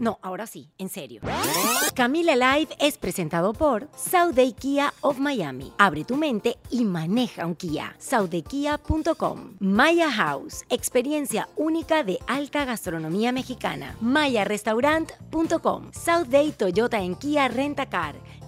No, ahora sí, en serio. Camila Live es presentado por Day Kia of Miami. Abre tu mente y maneja un Kia. SaudeKia.com. Maya House, experiencia única de alta gastronomía mexicana. MayaRestaurant.com. Day Toyota en Kia Rentacar.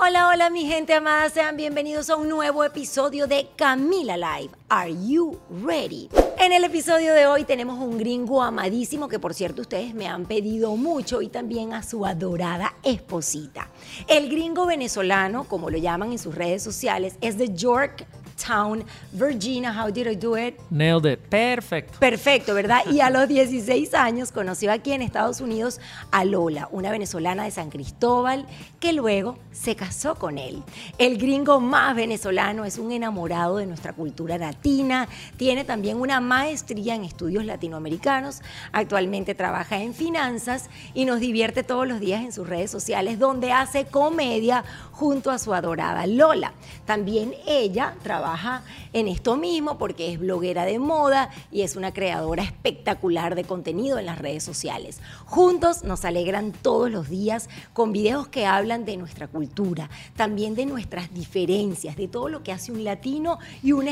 Hola, hola mi gente amada, sean bienvenidos a un nuevo episodio de Camila Live. Are you ready? En el episodio de hoy tenemos un gringo amadísimo que por cierto ustedes me han pedido mucho y también a su adorada esposita. El gringo venezolano, como lo llaman en sus redes sociales, es de York Town, Virginia. How did I do it? Nailed it. Perfecto. Perfecto, ¿verdad? Y a los 16 años conoció aquí en Estados Unidos a Lola, una venezolana de San Cristóbal, que luego se casó con él. El gringo más venezolano es un enamorado de nuestra cultura latina, tiene también una maestría en estudios latinoamericanos, actualmente trabaja en finanzas y nos divierte todos los días en sus redes sociales donde hace comedia junto a su adorada Lola. También ella trabaja en esto mismo porque es bloguera de moda y es una creadora espectacular de contenido en las redes sociales. Juntos nos alegran todos los días con videos que hablan de nuestra cultura, también de nuestras diferencias, de todo lo que hace un latino y un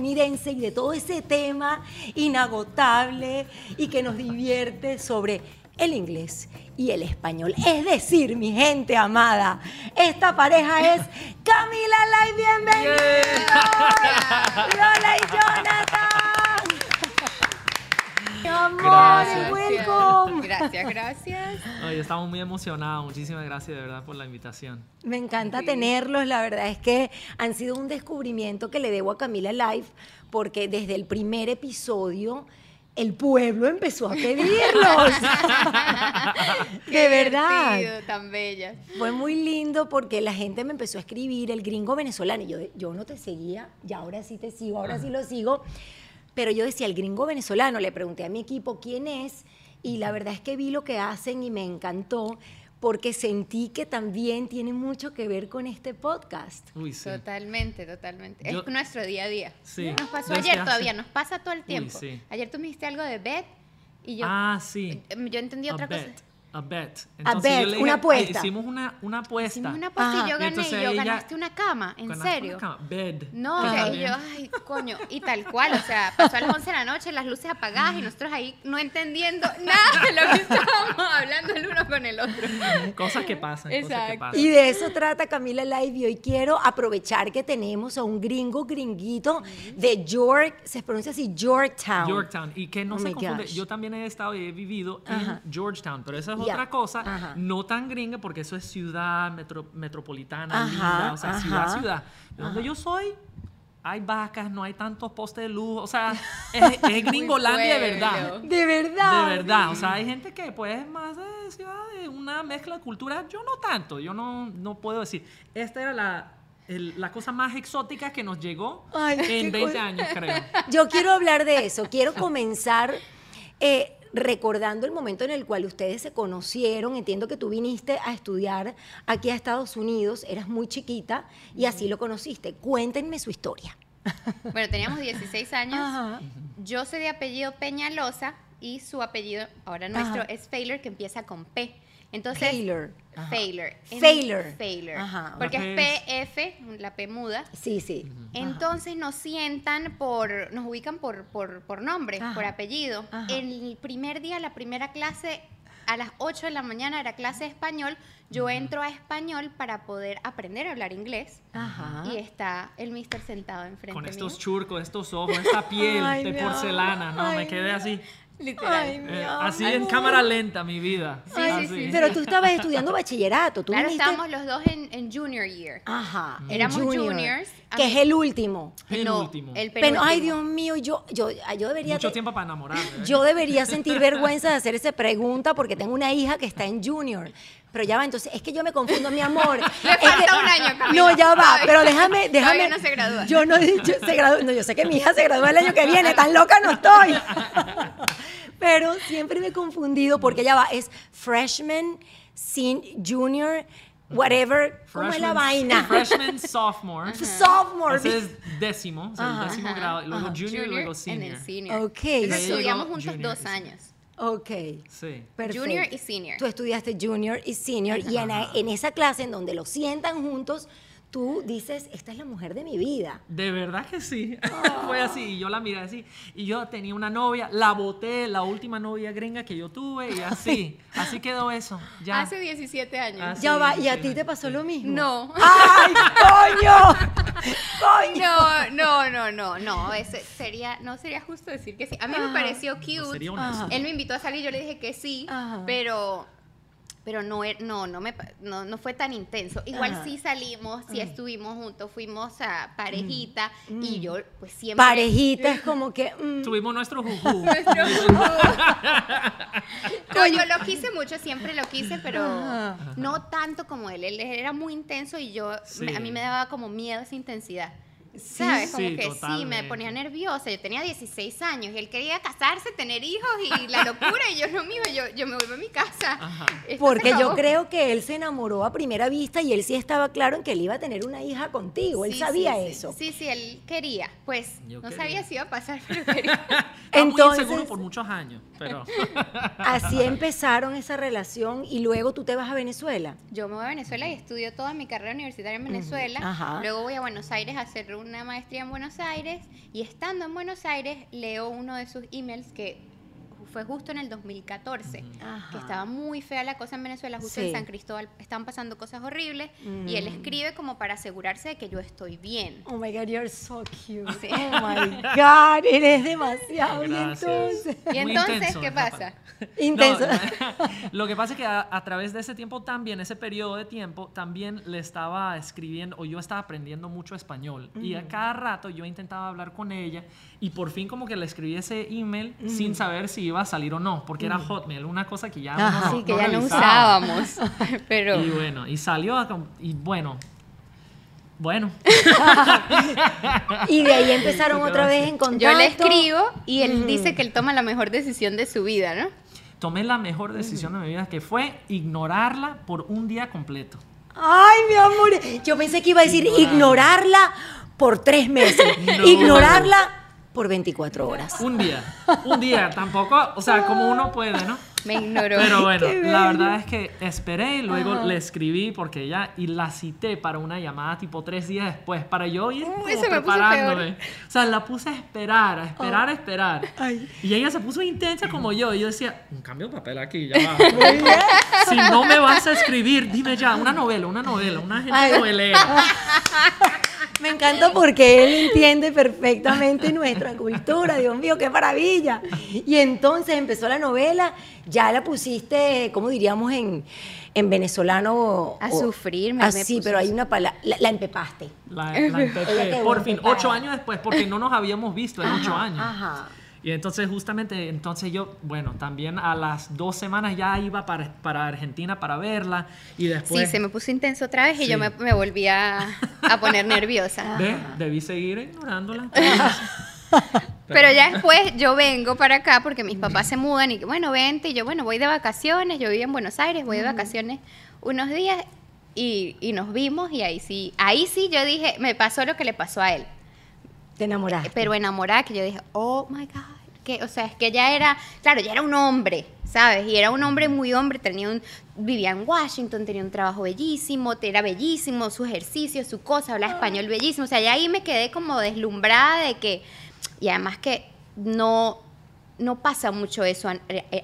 estadounidense y de todo ese tema inagotable y que nos divierte sobre el inglés y el español. Es decir, mi gente amada, esta pareja es Camila Lai, bienvenidos. Lola y Jonathan. Amor, Gracias. welcome. Gracias, gracias. Oye, estamos muy emocionados. Muchísimas gracias de verdad por la invitación. Me encanta tenerlos, la verdad es que han sido un descubrimiento que le debo a Camila Live, porque desde el primer episodio el pueblo empezó a pedirlos. De verdad. tan bella. Fue muy lindo porque la gente me empezó a escribir, el gringo venezolano, y yo, yo no te seguía, y ahora sí te sigo, ahora sí lo sigo, pero yo decía, el gringo venezolano, le pregunté a mi equipo quién es, y la verdad es que vi lo que hacen y me encantó, porque sentí que también tiene mucho que ver con este podcast. Uy, sí. Totalmente, totalmente. Yo- es nuestro día a día. Sí. Nos pasó Desde ayer hace- todavía, nos pasa todo el tiempo. sí. Ayer tú me dijiste algo de bet y yo, ah, sí. yo entendí A otra bet. cosa. A bet. A bet, yo le una apuesta. Hicimos una, una apuesta. Hicimos una apuesta Ajá. y yo gané Entonces y yo ella- ganaste una cama, ¿en serio? una cama. Bed. No, y yo, ay, coño, y tal cual, o sea, pasó a las 11 de la noche, las luces apagadas y nosotros ahí no entendiendo nada de lo que estábamos hablando el uno con el otro. Cosas que pasan. Cosas que Exacto. pasan. Y de eso trata Camila Live y hoy quiero aprovechar que tenemos a un gringo gringuito de York, se pronuncia así, Yorktown. Georgetown. Y que no Oh se confunde. gosh. Yo también he estado y he vivido Ajá. en Georgetown, pero esa es Ya. otra cosa, Ajá. no tan gringa porque eso es ciudad metro- metropolitana, Ajá, linda, o sea, ajá. ciudad, ciudad. De donde yo soy, hay vacas, no hay tantos postes de luz, o sea, es, es gringolandia de verdad. De verdad. De verdad, o sea, hay gente que pues es más de ciudad, de una mezcla de cultura, yo no tanto, yo no, no puedo decir. Esta era la, el- la cosa más exótica que nos llegó Ay, en 20 cosa. años, creo. Yo quiero hablar de eso, quiero comenzar eh, recordando el momento en el cual ustedes se conocieron. Entiendo que tú viniste a estudiar aquí a Estados Unidos, eras muy chiquita y así lo conociste. Cuéntenme su historia. Bueno, teníamos 16 años. Ajá. Yo soy de apellido Peñalosa y su apellido, ahora nuestro, Ajá. es Failor, que empieza con P. Entonces. En- Failor. Failor. Ajá. Porque es PF, la P muda. Sí, sí. Entonces nos sientan por, nos ubican por, por, por nombre, Ajá. por apellido. Ajá. El primer día, la primera clase, a las 8 de la mañana era clase de español. Yo entro a español para poder aprender a hablar inglés. Ajá. Y está el mister sentado enfrente Con mío. estos churcos, estos ojos, esta piel Ay, de porcelana, ¿no? ay, Me quedé así. Literal. Ay, mi eh, amor. así en cámara lenta, mi vida. Sí, sí, Así. sí. Pero tú estabas estudiando bachillerato. ¿Tú Claro, viniste- estábamos los dos en, en junior year. Ajá. Éramos juniors. Que es el último. El no, último. El Pero, ay. Dios mío, yo, yo, yo debería... Mucho te- tiempo para enamorarme. ¿eh? Yo debería sentir vergüenza de hacer esa pregunta porque tengo una hija que está en junior. Pero ya va, entonces es que yo me confundo, mi amor. Le Es que- falta un año, Camila. No, ya va, pero déjame, déjame. no se gradúa. Yo no he dicho, se gradúa. No, yo sé que mi hija se gradúa el año que viene, tan loca no estoy. Pero siempre me he confundido porque ya va, es freshman, sin, junior, whatever. ¿Cómo es la Freshman- vaina? Freshman, sophomore. Sophomore. Ese es décimo, o sea, el décimo grado, luego junior, y Junior luego en senior. el senior. Ok. Entonces, estudiamos juntos junior dos años. Ok. Sí. Perfecto. Junior y senior. Tú estudiaste junior y senior y en, en esa clase en donde los sientan juntos, tú dices, esta es la mujer de mi vida. De verdad que sí. Ah. Fue así. Y yo la miré así. Y yo tenía una novia, la boté, la última novia gringa que yo tuve. Y así. así quedó eso. Ya. Hace 17 años. Ah, ya va, ¿y a ti te pasó lo mismo? No. ¡Ay, coño! ¡Coño! No, no, no, no, no. Ese sería, no sería justo decir que sí. A mí me Ajá. pareció cute. Él me invitó a salir, yo le dije que sí, Ajá. pero pero no, er- no, no, me, no, no fue tan intenso. Igual Ajá. sí salimos, sí estuvimos juntos, fuimos a parejita Mm. y yo pues siempre... Parejita es como que... mm, Tuvimos nuestro juju. Nuestro. No, yo lo quise mucho, siempre lo quise, pero Ajá. no tanto como él. Él era muy intenso y yo, Sí. me- a mí me daba como miedo esa intensidad. ¿Sabes? Como Sí, que sí, me ponía nerviosa. Yo tenía 16 años y él quería casarse, tener hijos y la locura. Y yo, no, mío, yo, yo me vuelvo a mi casa. Porque yo creo que él se enamoró a primera vista y él sí estaba claro en que él iba a tener una hija contigo. Él sabía sí, sí. eso. Sí, sí, él quería. Pues Yo no quería. sabía si iba a pasar, pero quería. Entonces- muy inseguro por muchos años. Pero. Así empezaron esa relación y luego tú te vas a Venezuela. Yo me voy a Venezuela y estudio toda mi carrera universitaria en Venezuela. Luego voy a Buenos Aires a hacer una maestría en Buenos Aires. Y estando en Buenos Aires, leo uno de sus emails que fue justo en el 2014. Ajá. Que estaba muy fea la cosa en Venezuela, justo Sí. en San Cristóbal estaban pasando cosas horribles. Y él Mm. escribe como para asegurarse de que yo estoy bien. Oh my God, you're so cute. Sí. Oh my God, eres demasiado. Y Gracias. entonces. Y entonces, intenso ¿qué pasa? Intenso. No, lo que pasa es que a, a través de ese tiempo también, ese periodo de tiempo, también le estaba escribiendo, o yo estaba aprendiendo mucho español. Y a cada rato yo intentaba hablar con ella y por fin como que le escribí ese email sin saber si iba a salir o no, porque era Hotmail, una cosa que ya Ajá. no, Sí, que ya no usábamos. Pero. Y bueno, y salió, a y bueno, bueno. Y de ahí empezaron otra vez en contacto. Yo le escribo y él dice que él toma la mejor decisión de su vida, ¿no? Tomé la mejor decisión de mi vida, que fue ignorarla por un día completo. Ay, mi amor. Yo pensé que iba a decir ignorarla por tres meses. No. Ignorarla por 24 horas. Un día, un día, tampoco, o sea, como uno puede, ¿no? Me ignoró. Pero bueno, la verdad es que esperé y luego le escribí porque ella y la cité para una llamada tipo tres días después para yo ir como puso preparándome. O sea, la puse a esperar, a esperar, a esperar. Ay. Y ella se puso intensa como yo. Y yo decía, un cambio de papel aquí, ya va. si no me vas a escribir, dime ya, una novela, una novela, una gente novelera. Me encanta porque él entiende perfectamente nuestra cultura. Dios mío, qué maravilla. Y entonces empezó la novela, ya la pusiste, ¿cómo diríamos en, en venezolano? A O- sufrir, me- me Así, puse pero hay una palabra, la, la empepaste. La, quedó Por fin, empepada. ocho años después, porque no nos habíamos visto en ocho años. Ajá. Y entonces justamente, entonces yo, bueno, también a las dos semanas ya iba para, para Argentina para verla y después... Sí, se me puso intenso otra vez y yo me, me volví a, a poner nerviosa. Ve, debí seguir ignorándola. Pero ya después yo vengo para acá porque mis papás se mudan y bueno, vente. Y yo, bueno, voy de vacaciones. Yo vivía en Buenos Aires, voy de vacaciones unos días y, y nos vimos. Y ahí sí, ahí sí yo dije, me pasó lo que le pasó a él. Te enamoraste. Pero enamorada, que yo dije, oh my God. Que, o sea, es que ya era, claro, ya era un hombre, ¿sabes? Y era un hombre muy hombre, tenía un, vivía en Washington, tenía un trabajo bellísimo, era bellísimo, su ejercicio, su cosa, hablaba español bellísimo. O sea, ya ahí me quedé como deslumbrada de que, y además que no, no pasa mucho eso a,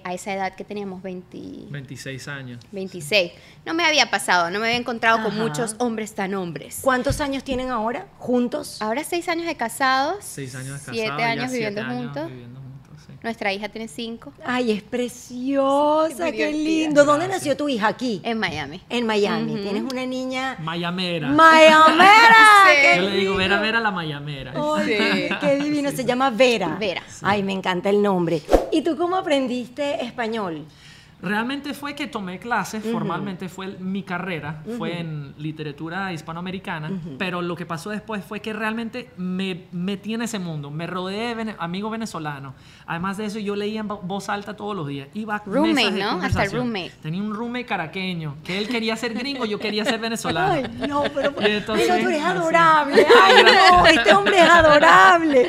a esa edad que teníamos 20, 26 años. 26. No me había pasado, no me había encontrado con muchos hombres tan hombres. ¿Cuántos años tienen ahora juntos? Ahora seis años de casados. Seis años de Siete casado, ya años siete viviendo años juntos. viviendo juntos. Nuestra hija tiene cinco. Ay, es preciosa, qué lindo. ¿Dónde Gracias. nació tu hija? Aquí. En Miami. En Miami. Tienes una niña Mayamera. mayamera. Sí. qué Yo le digo, Vera. Vera la Mayamera. Ay, qué divino. Se llama Vera. Vera. Ay, me encanta el nombre. ¿Y tú cómo aprendiste español? Realmente fue que tomé clases, formalmente fue mi carrera, fue en literatura hispanoamericana, pero lo que pasó después fue que realmente me metí en ese mundo, me rodeé de vene- amigos venezolanos. Además de eso, yo leía en vo- voz alta todos los días. Iba a Roommate, mesas de ¿no? Hasta roommate. Tenía un roommate caraqueño, que él quería ser gringo, yo quería ser venezolano. Ay, no, pero, entonces, pero tú eres adorable. Ay, no, este hombre es adorable.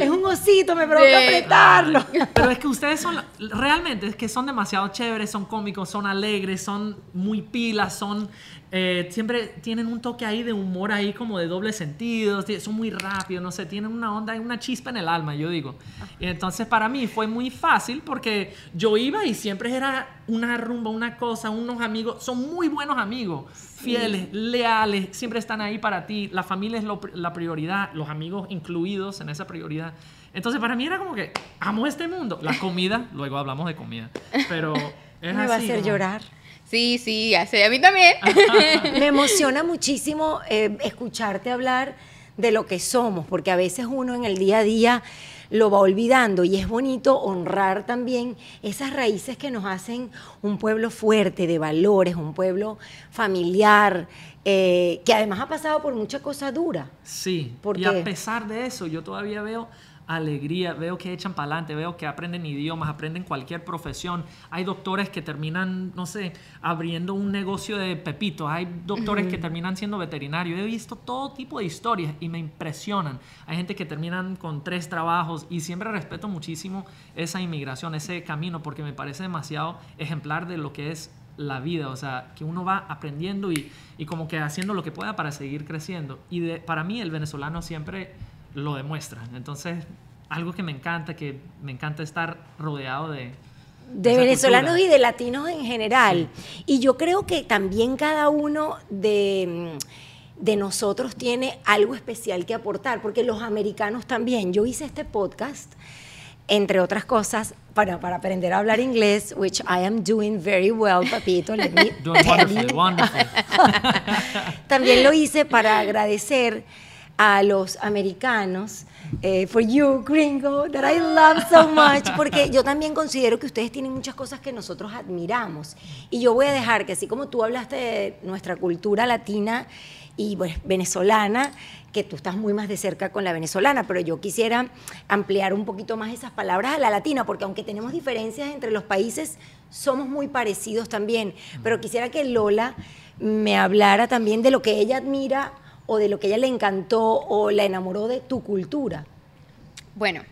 Es un osito, me provoca Sí. apretarlo. Pero es que ustedes son, realmente, es que son demasiado chéveres, son cómicos, son alegres, son muy pilas, son, eh, siempre tienen un toque ahí de humor ahí como de doble sentido, ti- son muy rápidos, no sé, tienen una onda, una chispa en el alma, yo digo. Y entonces para mí fue muy fácil porque yo iba y siempre era una rumba, una cosa, unos amigos, son muy buenos amigos, fieles, leales, siempre están ahí para ti, la familia es lo la prioridad, los amigos incluidos en esa prioridad. Entonces para mí era como que amo este mundo. La comida, luego hablamos de comida, pero es Me va a así, hacer como- llorar. Sí, sí, hace a mí también. Me emociona muchísimo eh, escucharte hablar de lo que somos, porque a veces uno en el día a día lo va olvidando y es bonito honrar también esas raíces que nos hacen un pueblo fuerte de valores, un pueblo familiar, eh, que además ha pasado por mucha cosa dura. Sí, ¿Por y a pesar de eso, yo todavía veo alegría, veo que echan para adelante, veo que aprenden idiomas, aprenden cualquier profesión. Hay doctores que terminan, no sé, abriendo un negocio de pepitos, hay doctores que terminan siendo veterinarios. He visto todo tipo de historias y me impresionan. Hay gente que terminan con tres trabajos y siempre respeto muchísimo esa inmigración, ese camino, porque me parece demasiado ejemplar de lo que es la vida, o sea, que uno va aprendiendo y, y como que haciendo lo que pueda para seguir creciendo. Y de, para mí el venezolano siempre lo demuestra. Entonces, algo que me encanta, que me encanta estar rodeado de... de venezolanos cultura. y de latinos en general. Y yo creo que también cada uno de, de nosotros tiene algo especial que aportar, porque los americanos también. Yo hice este podcast, entre otras cosas, para, para aprender a hablar inglés, which I am doing very well, papito. let me Doing wonderful, wonderful. También lo hice para agradecer a los americanos, eh, for you, gringo, that I love so much, porque yo también considero que ustedes tienen muchas cosas que nosotros admiramos. Y yo voy a dejar que así como tú hablaste de nuestra cultura latina y pues, venezolana, que tú estás muy más de cerca con la venezolana, pero yo quisiera ampliar un poquito más esas palabras a la latina, porque aunque tenemos diferencias entre los países, somos muy parecidos también. Pero quisiera que Lola me hablara también de lo que ella admira o de lo que ella le encantó o la enamoró de tu cultura. Bueno,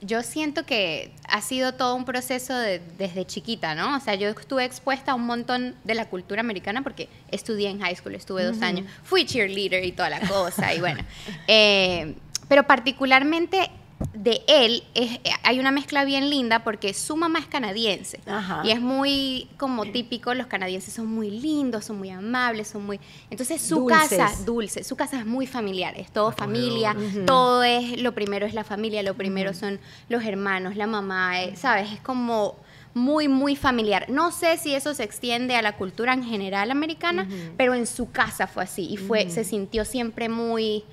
yo siento que ha sido todo un proceso de- desde chiquita, ¿no? O sea, yo estuve expuesta a un montón de la cultura americana porque estudié en high school, estuve dos años, fui cheerleader y toda la cosa, y bueno. eh, pero particularmente de él es, hay una mezcla bien linda porque su mamá es canadiense Ajá. y es muy como típico, los canadienses son muy lindos, son muy amables, son muy... Entonces su Dulces. casa, dulce, su casa es muy familiar, es todo Acogedor. familia, todo es, lo primero es la familia, lo primero son los hermanos, la mamá, eh, ¿sabes? Es como muy, muy familiar. No sé si eso se extiende a la cultura en general americana, pero en su casa fue así y fue, se sintió siempre muy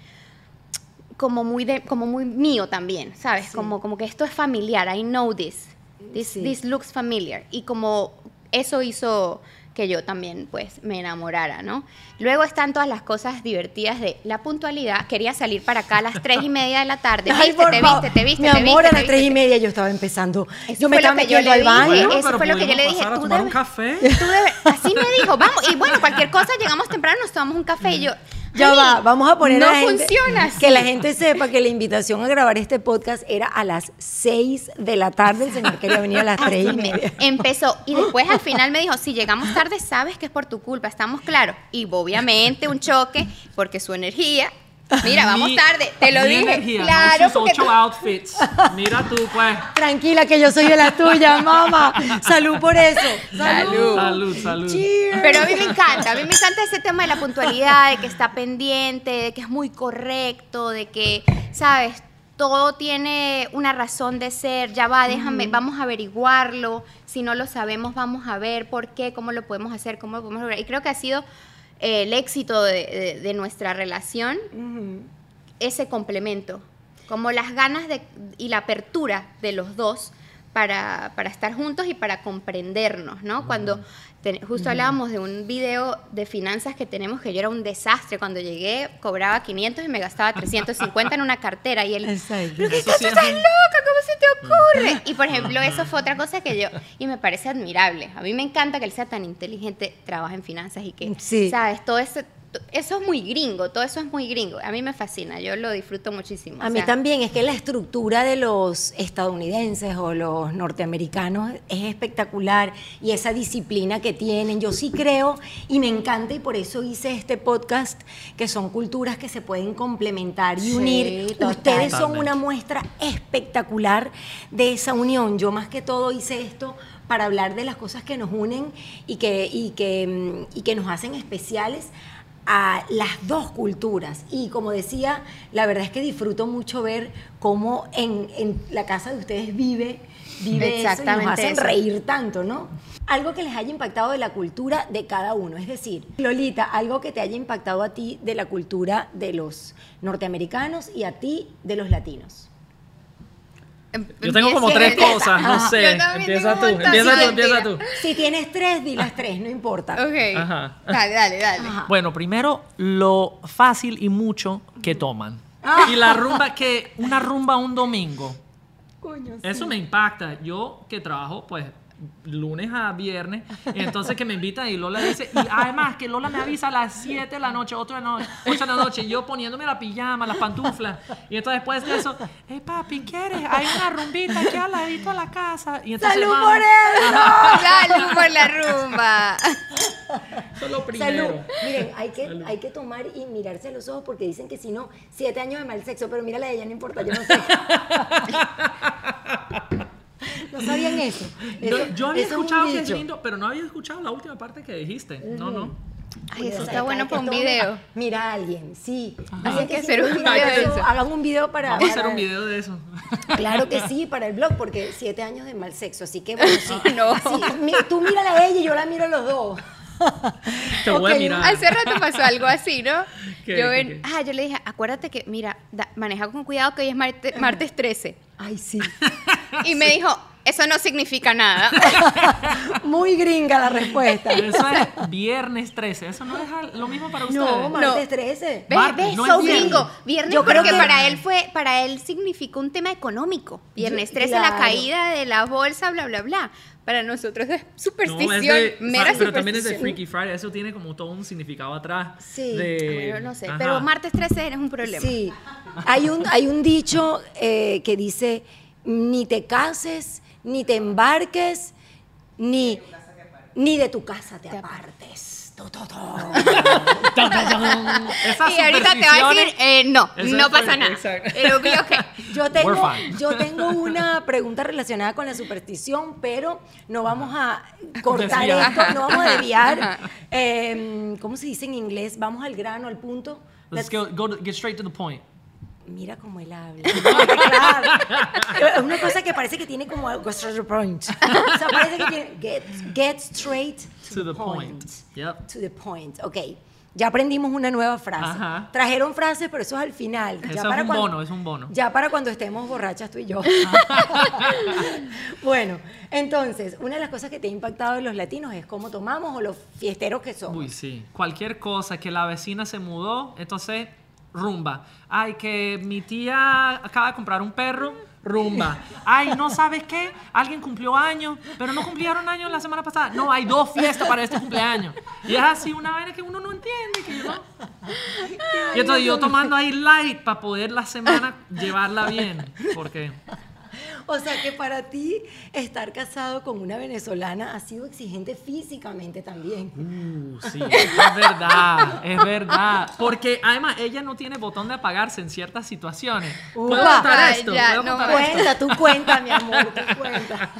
como muy de, como muy mío también, ¿sabes? Sí. Como, como que esto es familiar, I know this. This, Sí. this looks familiar. Y como eso hizo que yo también pues me enamorara, ¿no? Luego están todas las cosas divertidas de la puntualidad. Quería salir para acá a las tres y media de la tarde. Ay, Viste, por te viste, te viste, Mi te amor, viste, a las tres y media yo estaba empezando. Eso yo me estaba metiendo le al baño. Eso pero fue lo que yo le dije, tú tomar un debes- café. Tú debes- así me dijo, vamos, y bueno, cualquier cosa, llegamos temprano, nos tomamos un café y yo... Ya "Honey, va, vamos a poner no a la gente- funciona así. Que la gente sepa que la invitación a grabar este podcast era a las 6 de la tarde. El señor quería venir a las 3 y media. Empezó y después al final me dijo, si llegamos tarde sabes que es por tu culpa, estamos claros. Y obviamente un choque porque su energía, mira, vamos Mi- tarde, te lo mi dije. energía, claro, ¿no? Sus ocho tú- outfits. Mira tú, pues. Tranquila, que yo soy de la tuya, mamá. Salud por eso. Salud. Salud, salud. Cheers. Pero a mí me encanta, a mí me encanta ese tema de la puntualidad, de que está pendiente, de que es muy correcto, de que, ¿sabes? Todo tiene una razón de ser, ya va, déjame, vamos a averiguarlo, si no lo sabemos, vamos a ver por qué, cómo lo podemos hacer, cómo lo podemos lograr. Y creo que ha sido eh, el éxito de, de- de nuestra relación, ese complemento, como las ganas de, y la apertura de los dos para, para estar juntos y para comprendernos, ¿no? Cuando te- justo hablábamos de un video de finanzas que tenemos que yo era un desastre, cuando llegué cobraba 500 y me gastaba 350 en una cartera y él, Exacto. ¿pero qué Eso cosa sí es estás loca? ¿Cómo se te ocurre? Y por ejemplo, eso fue otra cosa que yo, y me parece admirable. A mí me encanta que él sea tan inteligente, trabaja en finanzas y que, Sí. ¿sabes? Todo eso, eso es muy gringo, todo eso es muy gringo. A mí me fascina, yo lo disfruto muchísimo. A o mí sea, también es que la estructura de los estadounidenses o los norteamericanos es espectacular y esa disciplina que tienen. Yo sí creo y me encanta y por eso hice este podcast que son culturas que se pueden complementar y Sí, unir. total. Ustedes son una muestra espectacular de esa unión. Yo más que todo hice esto para hablar de las cosas que nos unen y que, y que, mm, y que nos hacen especiales a las dos culturas. Y como decía, la verdad es que disfruto mucho ver cómo en, en la casa de ustedes vive, vive eso y nos Exactamente hacen reír tanto, ¿no? Algo que les haya impactado de la cultura de cada uno. Es decir, Lolita, algo que te haya impactado a ti de la cultura de los norteamericanos y a ti de los latinos. Em- Yo tengo como tres cosas, no sé. Empieza tú, empieza tú, empieza tú. Si tienes tres, di las tres, no importa. Ok. Ajá. Dale, dale, dale. Ajá. Bueno, primero, lo fácil y mucho que toman. Ah. Y la rumba, que una rumba un domingo. Coño, sí. Eso me impacta. Yo que trabajo, pues, lunes a viernes, entonces que me invitan y Lola dice, y además que Lola me avisa a las 7 de la noche, otra de la noche, 8 de la noche, yo poniéndome la pijama, las pantuflas, y entonces después de eso, hey papi, ¿quieres? Hay una rumbita aquí al ladito de la casa. Y entonces ¡Salud por eso! Salud por la rumba. Eso es lo primero. Salud. Miren, hay que, hay que tomar y mirarse a los ojos porque dicen que si no, siete años de mal sexo, pero mírala a ella, no importa, yo no sé. ¿No sabían eso? No, yo había eso es un escuchado que es lindo, pero no había escuchado la última parte que dijiste. No, no. Ay, eso está bueno para un video. Mira a alguien, sí. Así que hacer no un video de eso. Hagan un video para. Vamos a hacer para- un video de eso. Claro que sí, para el blog, porque siete años de mal sexo. Así que bueno, sí. No. Sí, tú mírala a ella y yo la miro a los dos. Te voy a mirar. Hace rato pasó algo así, ¿no? ¿Qué, yo, qué, en- qué? ah, yo le dije, acuérdate que, mira, da- maneja con cuidado que hoy es marte- martes 13. Ay, sí. Y me dijo, eso no significa nada. Muy gringa la respuesta. Eso es viernes 13. Eso no es lo mismo para ustedes. No, martes 13. ¿Ves? No So viernes. gringo. Viernes Yo creo porque que- para él fue, para él significó un tema económico. Viernes Yo- 13, la caída de la bolsa, bla, bla, bla. Para nosotros es No, superstición, es de- mera pero también es de superstición. Freaky Friday. Eso tiene como todo un significado atrás. Sí. de- Bueno, no sé, Ajá. pero martes 13 es un problema. Sí. Hay un, hay un dicho eh, que dice, ni te cases, ni te embarques, ni, ni de tu casa te apartes. Y ahorita te va a decir, eh, no, no pasa nada. Yo tengo, yo tengo una pregunta relacionada con la superstición, pero no vamos a cortar Desviar. esto, no vamos a desviar. Eh, ¿Cómo se dice en inglés? Vamos al grano, al punto. Let's go, go to- get straight to the point. Mira cómo él habla. Claro. Es una cosa que parece que tiene como algo straight to the point. O sea, parece que tiene get, get straight to, To the point. Yep. To the point. Ok. Ya aprendimos una nueva frase. Ajá. Trajeron frases, pero eso es al final. Eso ya es para un cuando- bono, es un bono. Ya para cuando estemos borrachas tú y yo. bueno, entonces, una de las cosas que te ha impactado de los latinos es cómo tomamos o los fiesteros que somos. Uy, sí. Cualquier cosa, que la vecina se mudó, entonces rumba. Ay, que mi tía acaba de comprar un perro, rumba. Ay, no sabes qué, alguien cumplió años, pero no cumplieron años la semana pasada. No, hay dos fiestas para este cumpleaños. Y es así una vaina que uno no entiende, que yo. Y entonces yo tomando ahí light para poder la semana llevarla bien, porque O sea que para ti estar casado con una venezolana ha sido exigente físicamente también. Uh, sí, es verdad, es verdad. Porque además ella no tiene botón de apagarse en ciertas situaciones. ¿Puedo Upa. contar esto? ya, ¿Puedo no contar esto? Cuenta, tú cuenta, mi amor, tú cuenta.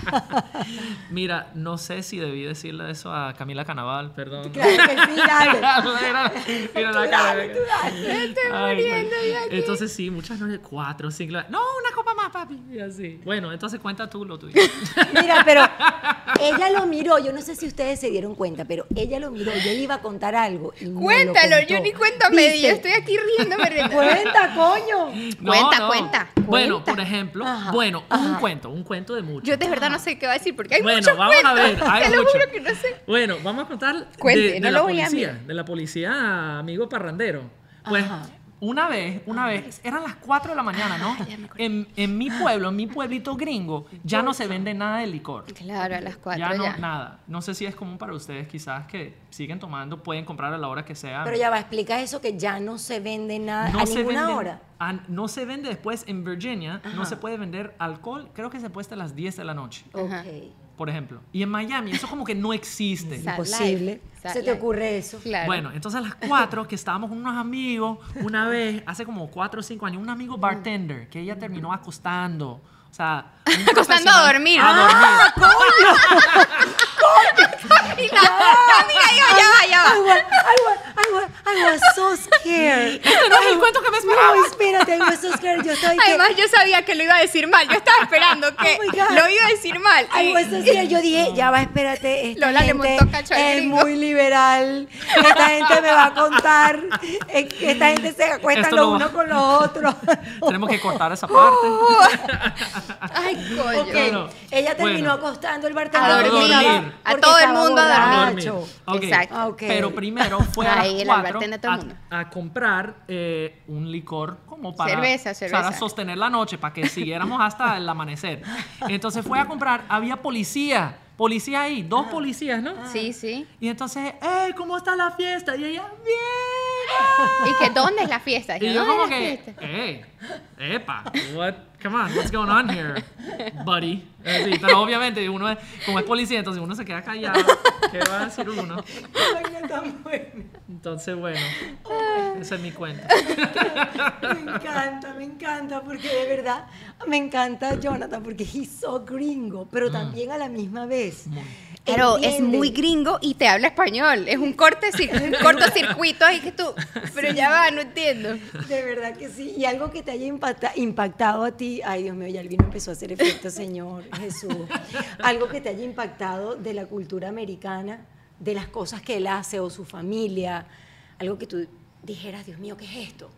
Mira, no sé si debí decirle eso a Camila Canaval, perdón. Claro que sí, dale. mira, mira la cara. Dale, tú dale. Ay, bueno. Entonces sí, muchas noches, cuatro, cinco. No, una copa más, papi. Y así. Bueno, entonces cuenta tú lo tuyo. Mira, pero ella lo miró, yo no sé si ustedes se dieron cuenta, pero ella lo miró, yo le iba a contar algo. Y no Cuéntalo, yo ni cuenta me di, ¿Viste? yo estoy aquí riéndome. riéndome. Cuenta, coño. Cuenta, cuenta, Bueno, cuenta. por ejemplo, Ajá, bueno, ajá. un cuento, un cuento de muchos. Yo de verdad no sé qué va a decir porque hay Bueno, muchos vamos a cuentos. ver, hay Te lo mucho. juro que no sé. Bueno, vamos a contar Cuente, de, de no la lo voy a policía, de la policía, amigo parrandero. Pues Ajá. Una vez, una vez, eran las 4 de la mañana, ¿no? ya acordé. En, en mi pueblo, en mi pueblito gringo, ya no se vende nada de licor. Claro, a las cuatro Ya ya. no, nada. No sé si es común para ustedes, quizás que siguen tomando, pueden comprar a la hora que sea. Pero ya va, explica eso que ya no se vende nada no a se ninguna vende, hora. a- no se vende después en Virginia, no Ajá. se puede vender alcohol, creo que se puede hasta las 10 de la noche, Ajá. Ok. Por ejemplo. Y en Miami eso como que no existe. Sad Imposible. ¿Se te ocurre eso? Claro. Bueno, entonces a las 4 que estábamos con unos amigos, una vez, hace como 4 o 5 años, un amigo bartender que ella terminó acostando. O sea, Acostando a dormir. A dormir. Camila, Camila, yo, ya va, ya va. I was, I was, I was, I was so scared. Este no es el cuento que me esperaba. No, espérate, I was so scared. Yo estoy que... Además, yo sabía que lo iba a decir mal. Yo estaba esperando que Oh my God. lo iba a decir mal. I Y- was so scared. Yo dije, ya va, espérate, esta Lola le gente montó cacho es gringo. muy liberal. Esta gente me va a contar. eh, que Esta gente se acuesta Esto los lo va- unos con los otros. Tenemos que cortar esa parte. Ay, coño. Ok, Bueno, ella terminó bueno. acostando el A bartender. dormir. A todo el mundo a dormir. A borracho. dormir. Ok. Exacto. Ah, ok. Pero primero fue a Ahí las el 4 bartender de todo el mundo. a, a comprar eh, un licor como para, Cerveza, cerveza. para sostener la noche, para que siguiéramos hasta el amanecer. Entonces fue a comprar, había policía, policía ahí, dos policías, ¿no? Sí, sí. Y entonces, ¡eh! ¿Cómo está la fiesta? Y ella, ¡bien! ¿Y que dónde es la fiesta? Y yo "¿Dónde como que, fiesta?". ¡eh! ¡Epa! What? Come on, what's going on here, buddy? Así, pero obviamente uno es, como es policía, entonces uno se queda callado. ¿Qué va a decir uno? Entonces, bueno, ese es mi cuento. Me encanta, me encanta, porque de verdad me encanta Jonathan, porque he's so gringo, pero Mm. también a la misma vez. Pero es muy gringo y te habla español. Es un, corte, un cortocircuito ahí que tú. Pero ya va, no entiendo. De verdad que sí. Y algo que te haya impacta- impactado a ti, ay Dios mío, ya el vino empezó a hacer efecto, Señor Jesús. Algo que te haya impactado de la cultura americana, de las cosas que él hace o su familia, algo que tú dijeras, Dios mío, ¿qué es esto?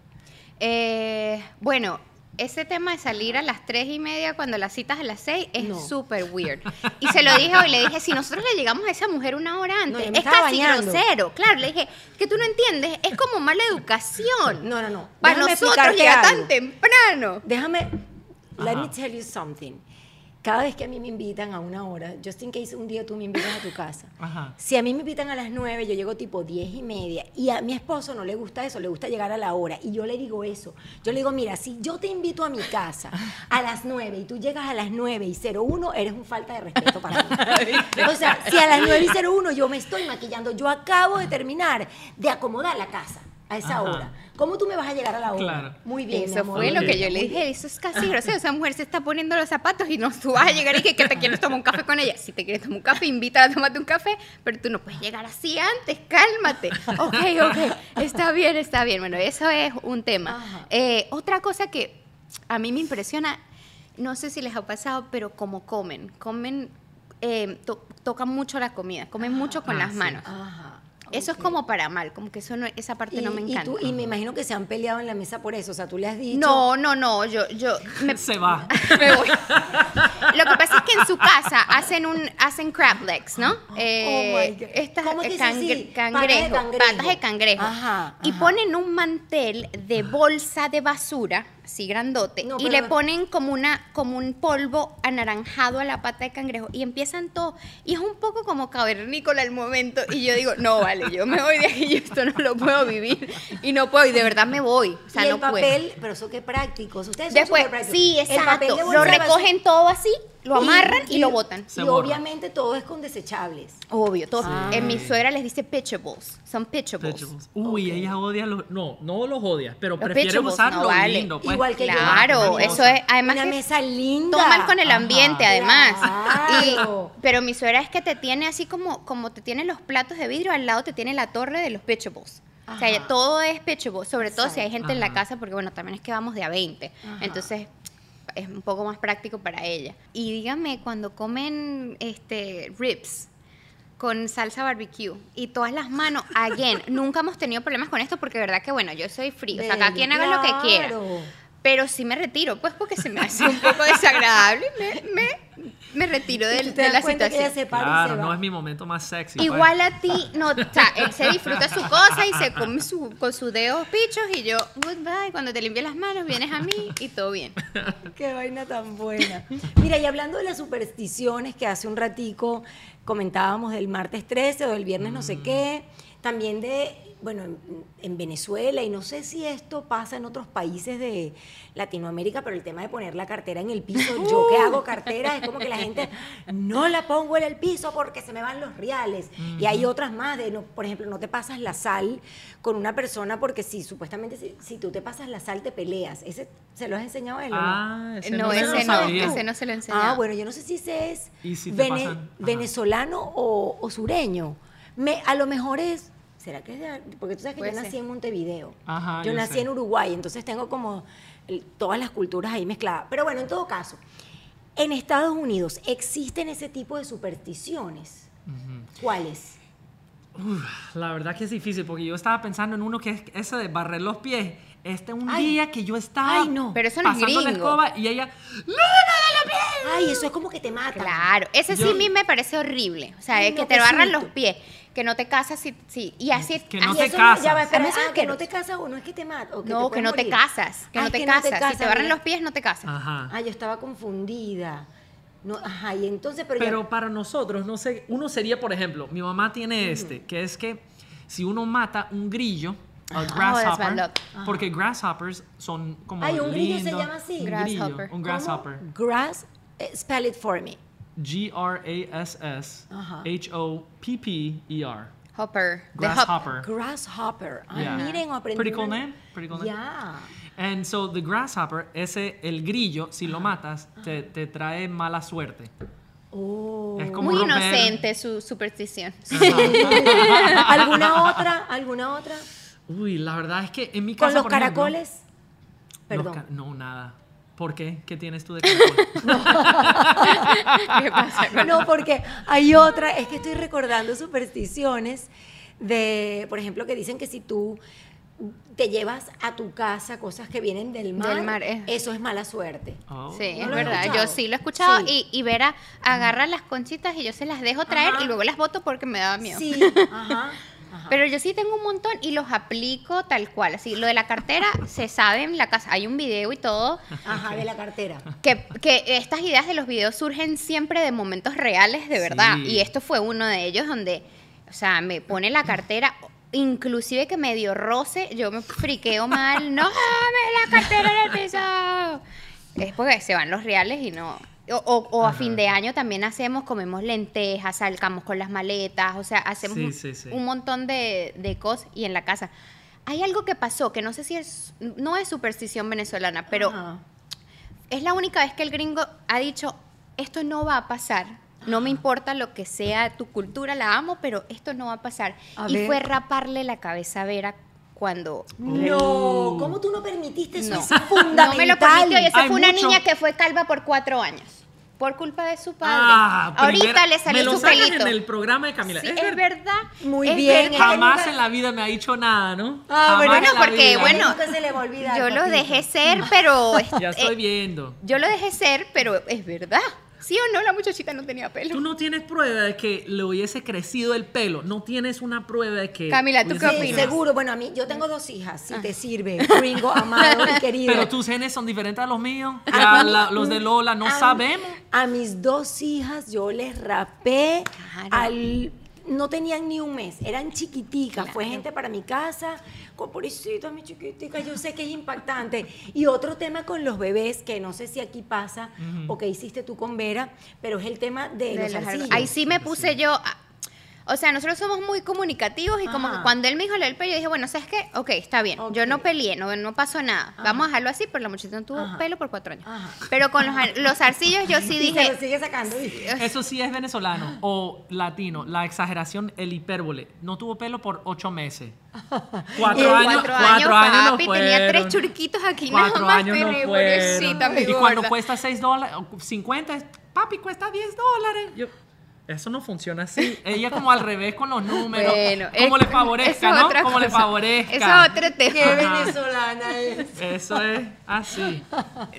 Eh, bueno, ese tema de salir a las tres y media cuando las citas a las seis es No. súper weird. Y se lo dije hoy, le dije, si nosotros le llegamos a esa mujer una hora No, antes, me es casi bañando. grosero. Claro, le dije, que tú no entiendes, es como mala educación. No, No, no, no. Para Déjame nosotros llega tan temprano. Déjame, let Ajá. me tell you something. Cada vez que a mí me invitan a una hora, just in case un día tú me invitas a tu casa, Ajá. si a mí me invitan a las 9, yo llego tipo 10 y media y a mi esposo no le gusta eso, le gusta llegar a la hora y yo le digo eso. Yo le digo, mira, si yo te invito a mi casa a las 9 y tú llegas a las 9 y 01, eres un falta de respeto para mí. o sea, si a las 9 y 01 yo me estoy maquillando, yo acabo de terminar de acomodar la casa a esa Ajá. hora. ¿Cómo tú me vas a llegar a la hora? Claro. Muy bien, mi Eso amor. fue lo que yo le dije, eso es casi grosero. Esa mujer se está poniendo los zapatos y no tú vas a llegar y que, que te quieres tomar un café con ella. Si te quieres tomar un café, invítala a tomarte un café, pero tú no puedes llegar así antes, cálmate. Ok, ok, está bien, está bien. Bueno, eso es un tema. Eh, otra cosa que a mí me impresiona, no sé si les ha pasado, pero como comen, comen, eh, to- tocan mucho la comida, comen mucho con Ah, las sí. manos. Ajá. Eso es como para mal, como que eso no, esa parte no me y encanta. tú- Y, me imagino que se han peleado en la mesa por eso. O sea, tú le has dicho. No, no, no, yo, yo me, Se va. me voy. Lo que pasa es que en su casa hacen un hacen crab legs, ¿no? Eh, Oh my God. estas ¿Cómo que eh, dice así? cangre- Patas de cangrejo, cangrejo. patas de cangrejo. Ajá, Y ajá. ponen un mantel de bolsa de basura, así grandote, No, y le ponen como una como un polvo anaranjado a la pata de cangrejo y empiezan todo y es un poco como cavernícola el momento y yo digo, no, vale, yo me voy de aquí, yo esto no lo puedo vivir y no puedo y de verdad me voy, o sea, y el no puedo. papel, pero eso qué prácticos. Ustedes son Después, sí, exacto. Lo recogen todo así, lo amarran y, lo botan. Se y borra. obviamente todo es con desechables. Obvio, todo. Sí. En mi suegra les dice pitchables. Son pitchables. Pitchables. Uy, Ok. ella odia los. No, no los odia, pero Los prefiere pitchables, usar no lo vale. lindo. Pues. Igual que. Claro, eso es. Además, Una mesa linda. toman con el Ajá. ambiente, además. Claro. Y- pero mi suegra es que te tiene así como, como te tiene los platos de vidrio, al lado te tiene la torre de los pitchables. O sea, Ajá. todo es pitchable, sobre todo si hay gente en la Ajá. casa, porque bueno, también es que vamos de a 20. Ajá. Entonces, es un poco más práctico para ella. Y dígame, cuando comen este ribs con salsa barbecue y todas las manos, again, nunca hemos tenido problemas con esto porque de verdad que bueno, yo soy frío, o sea, cada quien haga lo que quiera. Pero sí me retiro, pues porque se me hace un poco desagradable, me, me, me retiro de, de la cuenta que ella situación. se Claro, se va. no es mi momento más sexy. pues. Igual a ti, no, o sea, él se disfruta su cosa y se come su, con sus dedos pichos y yo, goodbye, cuando te limpias las manos vienes a mí y todo bien. Qué vaina tan buena. Mira, y hablando de las supersticiones que hace un ratico comentábamos del martes 13 o del viernes no sé qué, también de, bueno, en, en Venezuela, y no sé si esto pasa en otros países de Latinoamérica, pero el tema de poner la cartera en el piso, yo que hago cartera, es como que la gente no la pongo en el piso porque se me van los reales. Y hay otras más de, no, por ejemplo, no te pasas la sal con una persona porque si supuestamente si, si tú te pasas la sal te peleas. ¿Ese se lo has enseñado a él? Ah, ese No, no, ese no, ese no se lo enseñaba. Ah, bueno, yo no sé si ese es venezolano o, o sureño. Me, a lo mejor es, ¿será que es de, porque tú sabes que Puede yo nací ser. en Montevideo. Ajá, yo, yo nací sé. en Uruguay, entonces tengo como el- todas las culturas ahí mezcladas. Pero bueno, en todo caso, en Estados Unidos existen ese tipo de supersticiones. ¿Cuáles? Uf, la verdad que es difícil porque yo estaba pensando en uno que es ese de barrer los pies. Este un Ay. día que yo estaba Ay, no. Pero eso no es pasando la gringo. escoba y ella Ay, eso es como que te mata. Claro, ese sí a mí me parece horrible. O sea, Ay, es no, que te qué barran los pies, que no te casas si, si- y así Que no así- te casas. Ya va, espera, ah, me que no te casas o no es que te mata. o que no, te que no te casas, que Ay, no te que casas. si casas, te barran mira. los pies, no te casas. Ajá. Ah, yo estaba confundida. No, ajá, y entonces, pero, Pero ya- para nosotros, no sé, uno sería, por ejemplo, mi mamá tiene este, que es que si uno mata un grillo, a Oh, that's bad grasshopper, luck. porque grasshoppers son como Ay, un grillo se llama así. Un Grasshopper. un ¿Cómo? grasshopper. Grass, eh, spell it for me. G-R-A-S-S-H-O-P-P-E-R. Hopper, the hop. Grasshopper. Grasshopper. Yeah. miren, aprendí. Pretty cool name, pretty cool name. Ya. And so the grasshopper, ese, el grillo, si lo matas, te, te trae mala suerte. Oh. Es como Muy romper- inocente su superstición. ¿Alguna otra? ¿Alguna otra? Uy, la verdad es que en mi casa. ¿Con los por ejemplo, caracoles? los Perdón. ca- no, nada. ¿Por qué? ¿Qué tienes tú de caracol? ¿Qué pasa con- No, porque hay otra, es que estoy recordando supersticiones de, por ejemplo, que dicen que si tú te llevas a tu casa cosas que vienen del mar, Del mar, eh. eso es mala suerte. Oh. Sí, ¿No es verdad. Yo sí lo he escuchado Sí. y, y Vera agarra las conchitas y yo se las dejo traer Ajá. y luego las boto porque me daba miedo. Sí, ajá. Ajá. Pero yo sí tengo un montón y los aplico tal cual. Así, lo de la cartera se sabe en la casa. Hay un video y todo. Ajá, de la cartera. Que, que estas ideas de los videos surgen siempre de momentos reales, de verdad. Sí. Y esto fue uno de ellos donde, o sea, me pone la cartera, inclusive que medio roce, yo me friqueo mal. ¡No, me la cartera en el piso! Es porque se van los reales y no... O, o- o a fin de año también hacemos, comemos lentejas, salcamos con las maletas, o sea, hacemos Sí, un, sí, sí. un montón de, de cosas y en la casa. Hay algo que pasó que no sé si es, no es superstición venezolana, pero es la única vez que el gringo ha dicho, esto no va a pasar. No me importa lo que sea tu cultura, la amo, pero esto no va a pasar. A y ver. fue raparle la cabeza a Vera cuando... No, ¿cómo tú no permitiste eso? No. Es fundamental. No me lo permitió y eso Hay fue una mucho- niña que fue calva por cuatro años. por culpa de su padre. Ah, Ahorita primera- le salió me lo su pelito. en el programa de Camila. Sí, Es es, ver- verdad. Muy es bien, verdad. Jamás en la vida me ha dicho nada, ¿no? Ah, Jamás bueno, en la porque, vida. bueno, Nunca se le va a olvidar, Yo lo dejé ser, pero Ya estoy eh, viendo. yo lo dejé ser, pero es verdad. ¿Sí o no? La muchachita no tenía pelo. Tú no tienes prueba de que le hubiese crecido el pelo. No tienes una prueba de que. Camila, ¿tú qué opinas? seguro. Bueno, a mí, yo tengo dos hijas, si te sirve, gringo, amado y querido. Pero tus genes son diferentes a los míos. A la- los de Lola no a- sabemos. A mis dos hijas yo les rapé Claro. al no tenían ni un mes, eran chiquiticas, fue gente para mi casa, con pobrecita mi chiquitica, yo sé que es impactante. Y otro tema con los bebés, que no sé si aquí pasa o que hiciste tú con Vera, pero es el tema de, De los arcillos. Ahí sí me puse yo. O sea, nosotros somos muy comunicativos y como Ajá. que cuando él me dijo lo del pelo, yo dije, bueno, ¿sabes qué? Ok, está bien. Yo no peleé, no, no pasó nada. Vamos a dejarlo así, pero la muchacha no tuvo Ajá. pelo por cuatro años. Ajá. Pero con los, los arcillos yo sí Y se dije, lo sigue sacando. Eso sí es venezolano o latino. La exageración, el hipérbole. No tuvo pelo por ocho meses. Cuatro Y años, cuatro cuatro años, no papi, tenía tres churquitos aquí Cuatro nada más. años no pero mi Y cuando cuesta 6 dólares, o 50, es, papi, cuesta 10 dólares. Yo, eso no funciona así. Ella como al revés con los números. Bueno, como es- le favorezca, ¿no? Como le favorezca. Eso es otro tema. Qué venezolana es. Eso es así.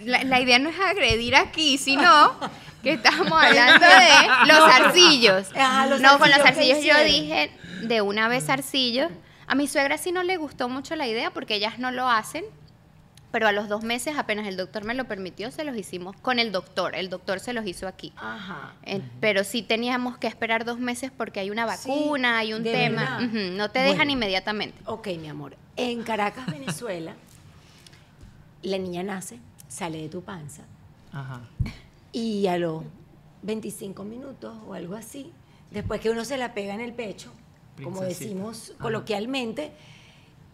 La, la idea no es agredir aquí, sino que estamos hablando de los arcillos. Los no, con los arcillos, arcillos ¿qué yo dije de una vez arcillos. A mi suegra sí no le gustó mucho la idea porque ellas no lo hacen. Pero a los dos meses, apenas el doctor me lo permitió, se los hicimos con el doctor. El doctor se los hizo aquí. Ajá. Eh, Pero sí teníamos que esperar dos meses porque hay una Sí, vacuna, hay un tema. no te Bueno. dejan inmediatamente. Ok, mi amor. En Caracas, Venezuela, la niña nace, sale de tu panza Ajá. y a los 25 minutos o algo así, después que uno se la pega en el pecho, como decimos Ajá. coloquialmente,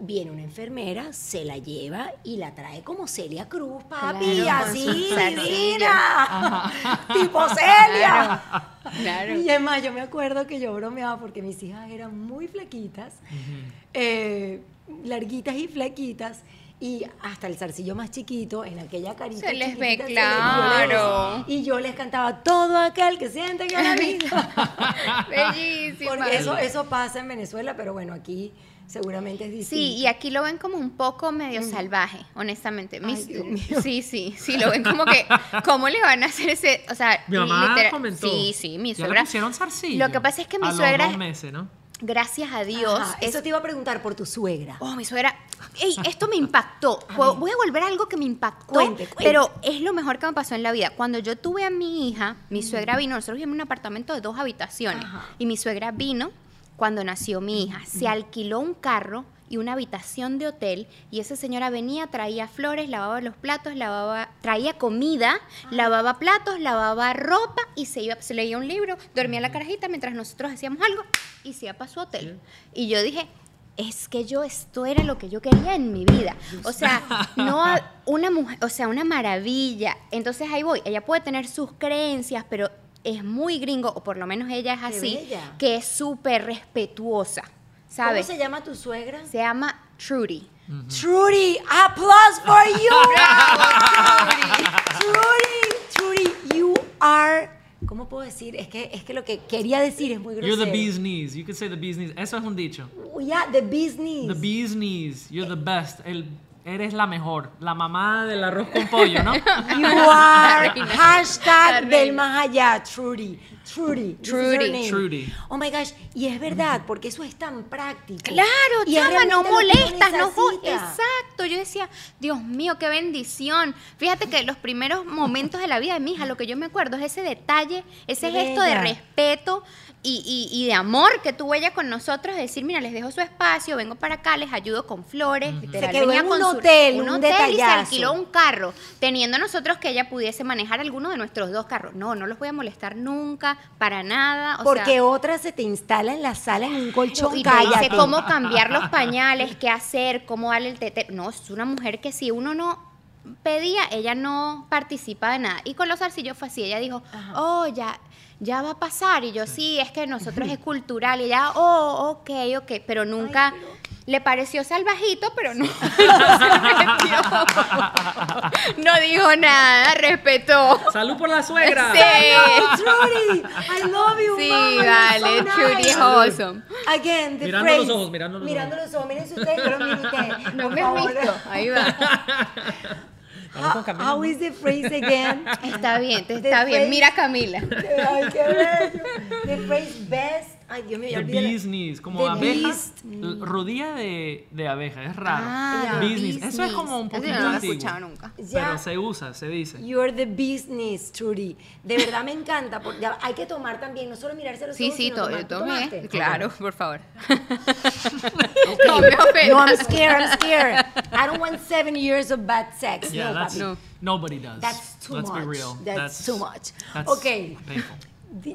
viene una enfermera, se la lleva y la trae como Celia Cruz, papi, Claro, así, divina, tipo Celia. Claro. Y es más, yo me acuerdo que yo bromeaba porque mis hijas eran muy flaquitas, eh, larguitas y flaquitas, y hasta el zarcillo más chiquito, en aquella carita Se les ve les- claro. y yo les cantaba todo aquel que siente que la vida. Bellísima. Porque eso, eso pasa en Venezuela, pero bueno, aquí seguramente es distinto. Sí, y aquí lo ven como un poco medio salvaje, honestamente. Ay, Mis- Dios mío. sí, sí, sí, lo ven como que, ¿cómo le van a hacer ese? O sea, Mi mamá literal- comentó. Sí, sí, mi ya suegra. le pusieron zarcillo. Lo que pasa es que mi a suegra, Los dos meses, ¿no? gracias a Dios, Ajá, es- Eso te iba a preguntar por tu suegra. Oh, mi suegra. Ey, esto me impactó. Voy voy a volver a algo que me impactó. Cuente, cuente. Pero es lo mejor que me pasó en la vida. Cuando yo tuve a mi hija, mi suegra vino. Nosotros vivimos en un apartamento de dos habitaciones. Ajá. Y mi suegra vino cuando nació mi hija. Se alquiló un carro y una habitación de hotel. Y esa señora venía, traía flores, lavaba los platos, lavaba, traía comida, lavaba platos, lavaba ropa y se iba, se leía un libro, dormía en la carajita mientras nosotros hacíamos algo y se iba para su hotel. Y yo dije, es que yo esto era lo que yo quería en mi vida. O sea, no una mujer, o sea, una maravilla. Entonces ahí voy, ella puede tener sus creencias, pero es muy gringo, o por lo menos ella es Qué así, bella. que es súper respetuosa, ¿sabes? ¿Cómo se llama tu suegra? Se llama Trudy. Trudy, applause for you. Trudy, Trudy, you are. ¿Cómo puedo decir? Es que, es que lo que quería decir es muy grosero. You're the bee's knees. You can say the bee's knees. Eso es un dicho. Yeah, the business. The bee's knees. You're the best. El, eres la mejor. La mamá del arroz con pollo, ¿no? You are hashtag del más allá, Trudy. Trudy. Trudy. Trudy. Oh my gosh, y es verdad, porque eso es tan práctico. Claro, Y chama, no molestas, no. Exacto, yo decía, Dios mío, qué bendición. Fíjate que los primeros momentos de la vida de mi hija, lo que yo me acuerdo es ese detalle, ese Qué gesto de respeto y, y- y de amor que tuvo ella con nosotros, de decir, mira, les dejo su espacio, vengo para acá, les ayudo con flores. literal, Se quedó venía en un hotel, un un hotel y se alquiló un carro, teniendo nosotros que ella pudiese manejar alguno de nuestros dos carros. No, no los voy a molestar nunca, para nada. o Porque sea, otra se te instala en la sala en un colchón, y te cállate. dice cómo cambiar los pañales, qué hacer, cómo darle el tete. No, es una mujer que si uno no pedía, ella no participa de nada. Y con los arcillos fue así, ella dijo, oh, ya, ya va a pasar. Y yo, sí, es que nosotros es cultural. Y ella, oh, ok, ok. Pero nunca le pareció salvajito, pero no, no se. No dijo nada, respetó. Salud por la suegra. Sí. Trudy, I love you, Sí, mama, vale, so Trudy nice. awesome. Again, the Mirando los phrase- ojos, mirando los mirando ojos. los ojos. Miren si ustedes, miro ustedes. No me has visto. Ahí va. Vamos con How, Camila, how ¿no? is the phrase again? Está bien, te The está bien. phrase- Mira Camila. Ay, qué bello. The phrase best. Ay, Dios mío, ya The business, como The abeja. beast. Rodilla de, de abeja, es raro. Ah, the business. Eso es como un Eso poquito no lo he antiguo. escuchado nunca. Ya. Pero se usa, se dice. You're the business, Trudy. De verdad me encanta. Porque hay que tomar también, no solo mirarse los Sí, ojos, sí, to- tomar. yo ¿Tú tomé. tomaste? Claro, por favor. No me ofendas. No, I'm scared, I'm scared. I don't want seven years of bad sex. Yeah, no, that's, papi. No. nobody does. That's too Let's much. be real. That's too much. That's Okay. painful.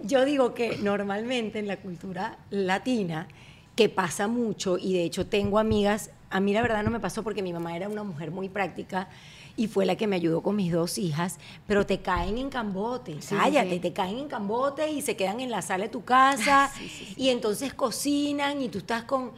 Yo digo que normalmente en la cultura latina, que pasa mucho, y de hecho tengo amigas, a mí la verdad no me pasó porque mi mamá era una mujer muy práctica y fue la que me ayudó con mis dos hijas, pero te caen en cambote, Sí, cállate, sí. te caen en cambote y se quedan en la sala de tu casa y entonces cocinan y tú estás con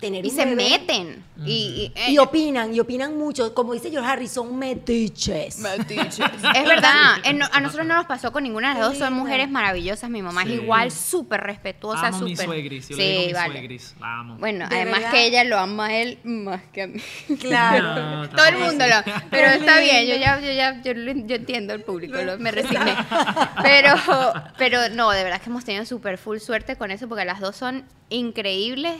tener Y un se bebé. meten. Y, y- eh, Y opinan, y opinan mucho. Como dice George Harris, son metiches. Es verdad, en- a nosotros no nos pasó con ninguna de las dos, son mujeres maravillosas. Mi mamá Sí. es igual, súper respetuosa, amo súper. mis suegris. Yo sí, le vale. suegris. La amo. Bueno, ¿De además verdad? que ella lo ama a él más que a mí. Claro. No, Todo el mundo así. lo. Pero está bien, yo ya, yo ya, yo, entiendo el público, lo- me resigné. Pero, pero no, de verdad que hemos tenido súper full suerte con eso porque las dos son increíbles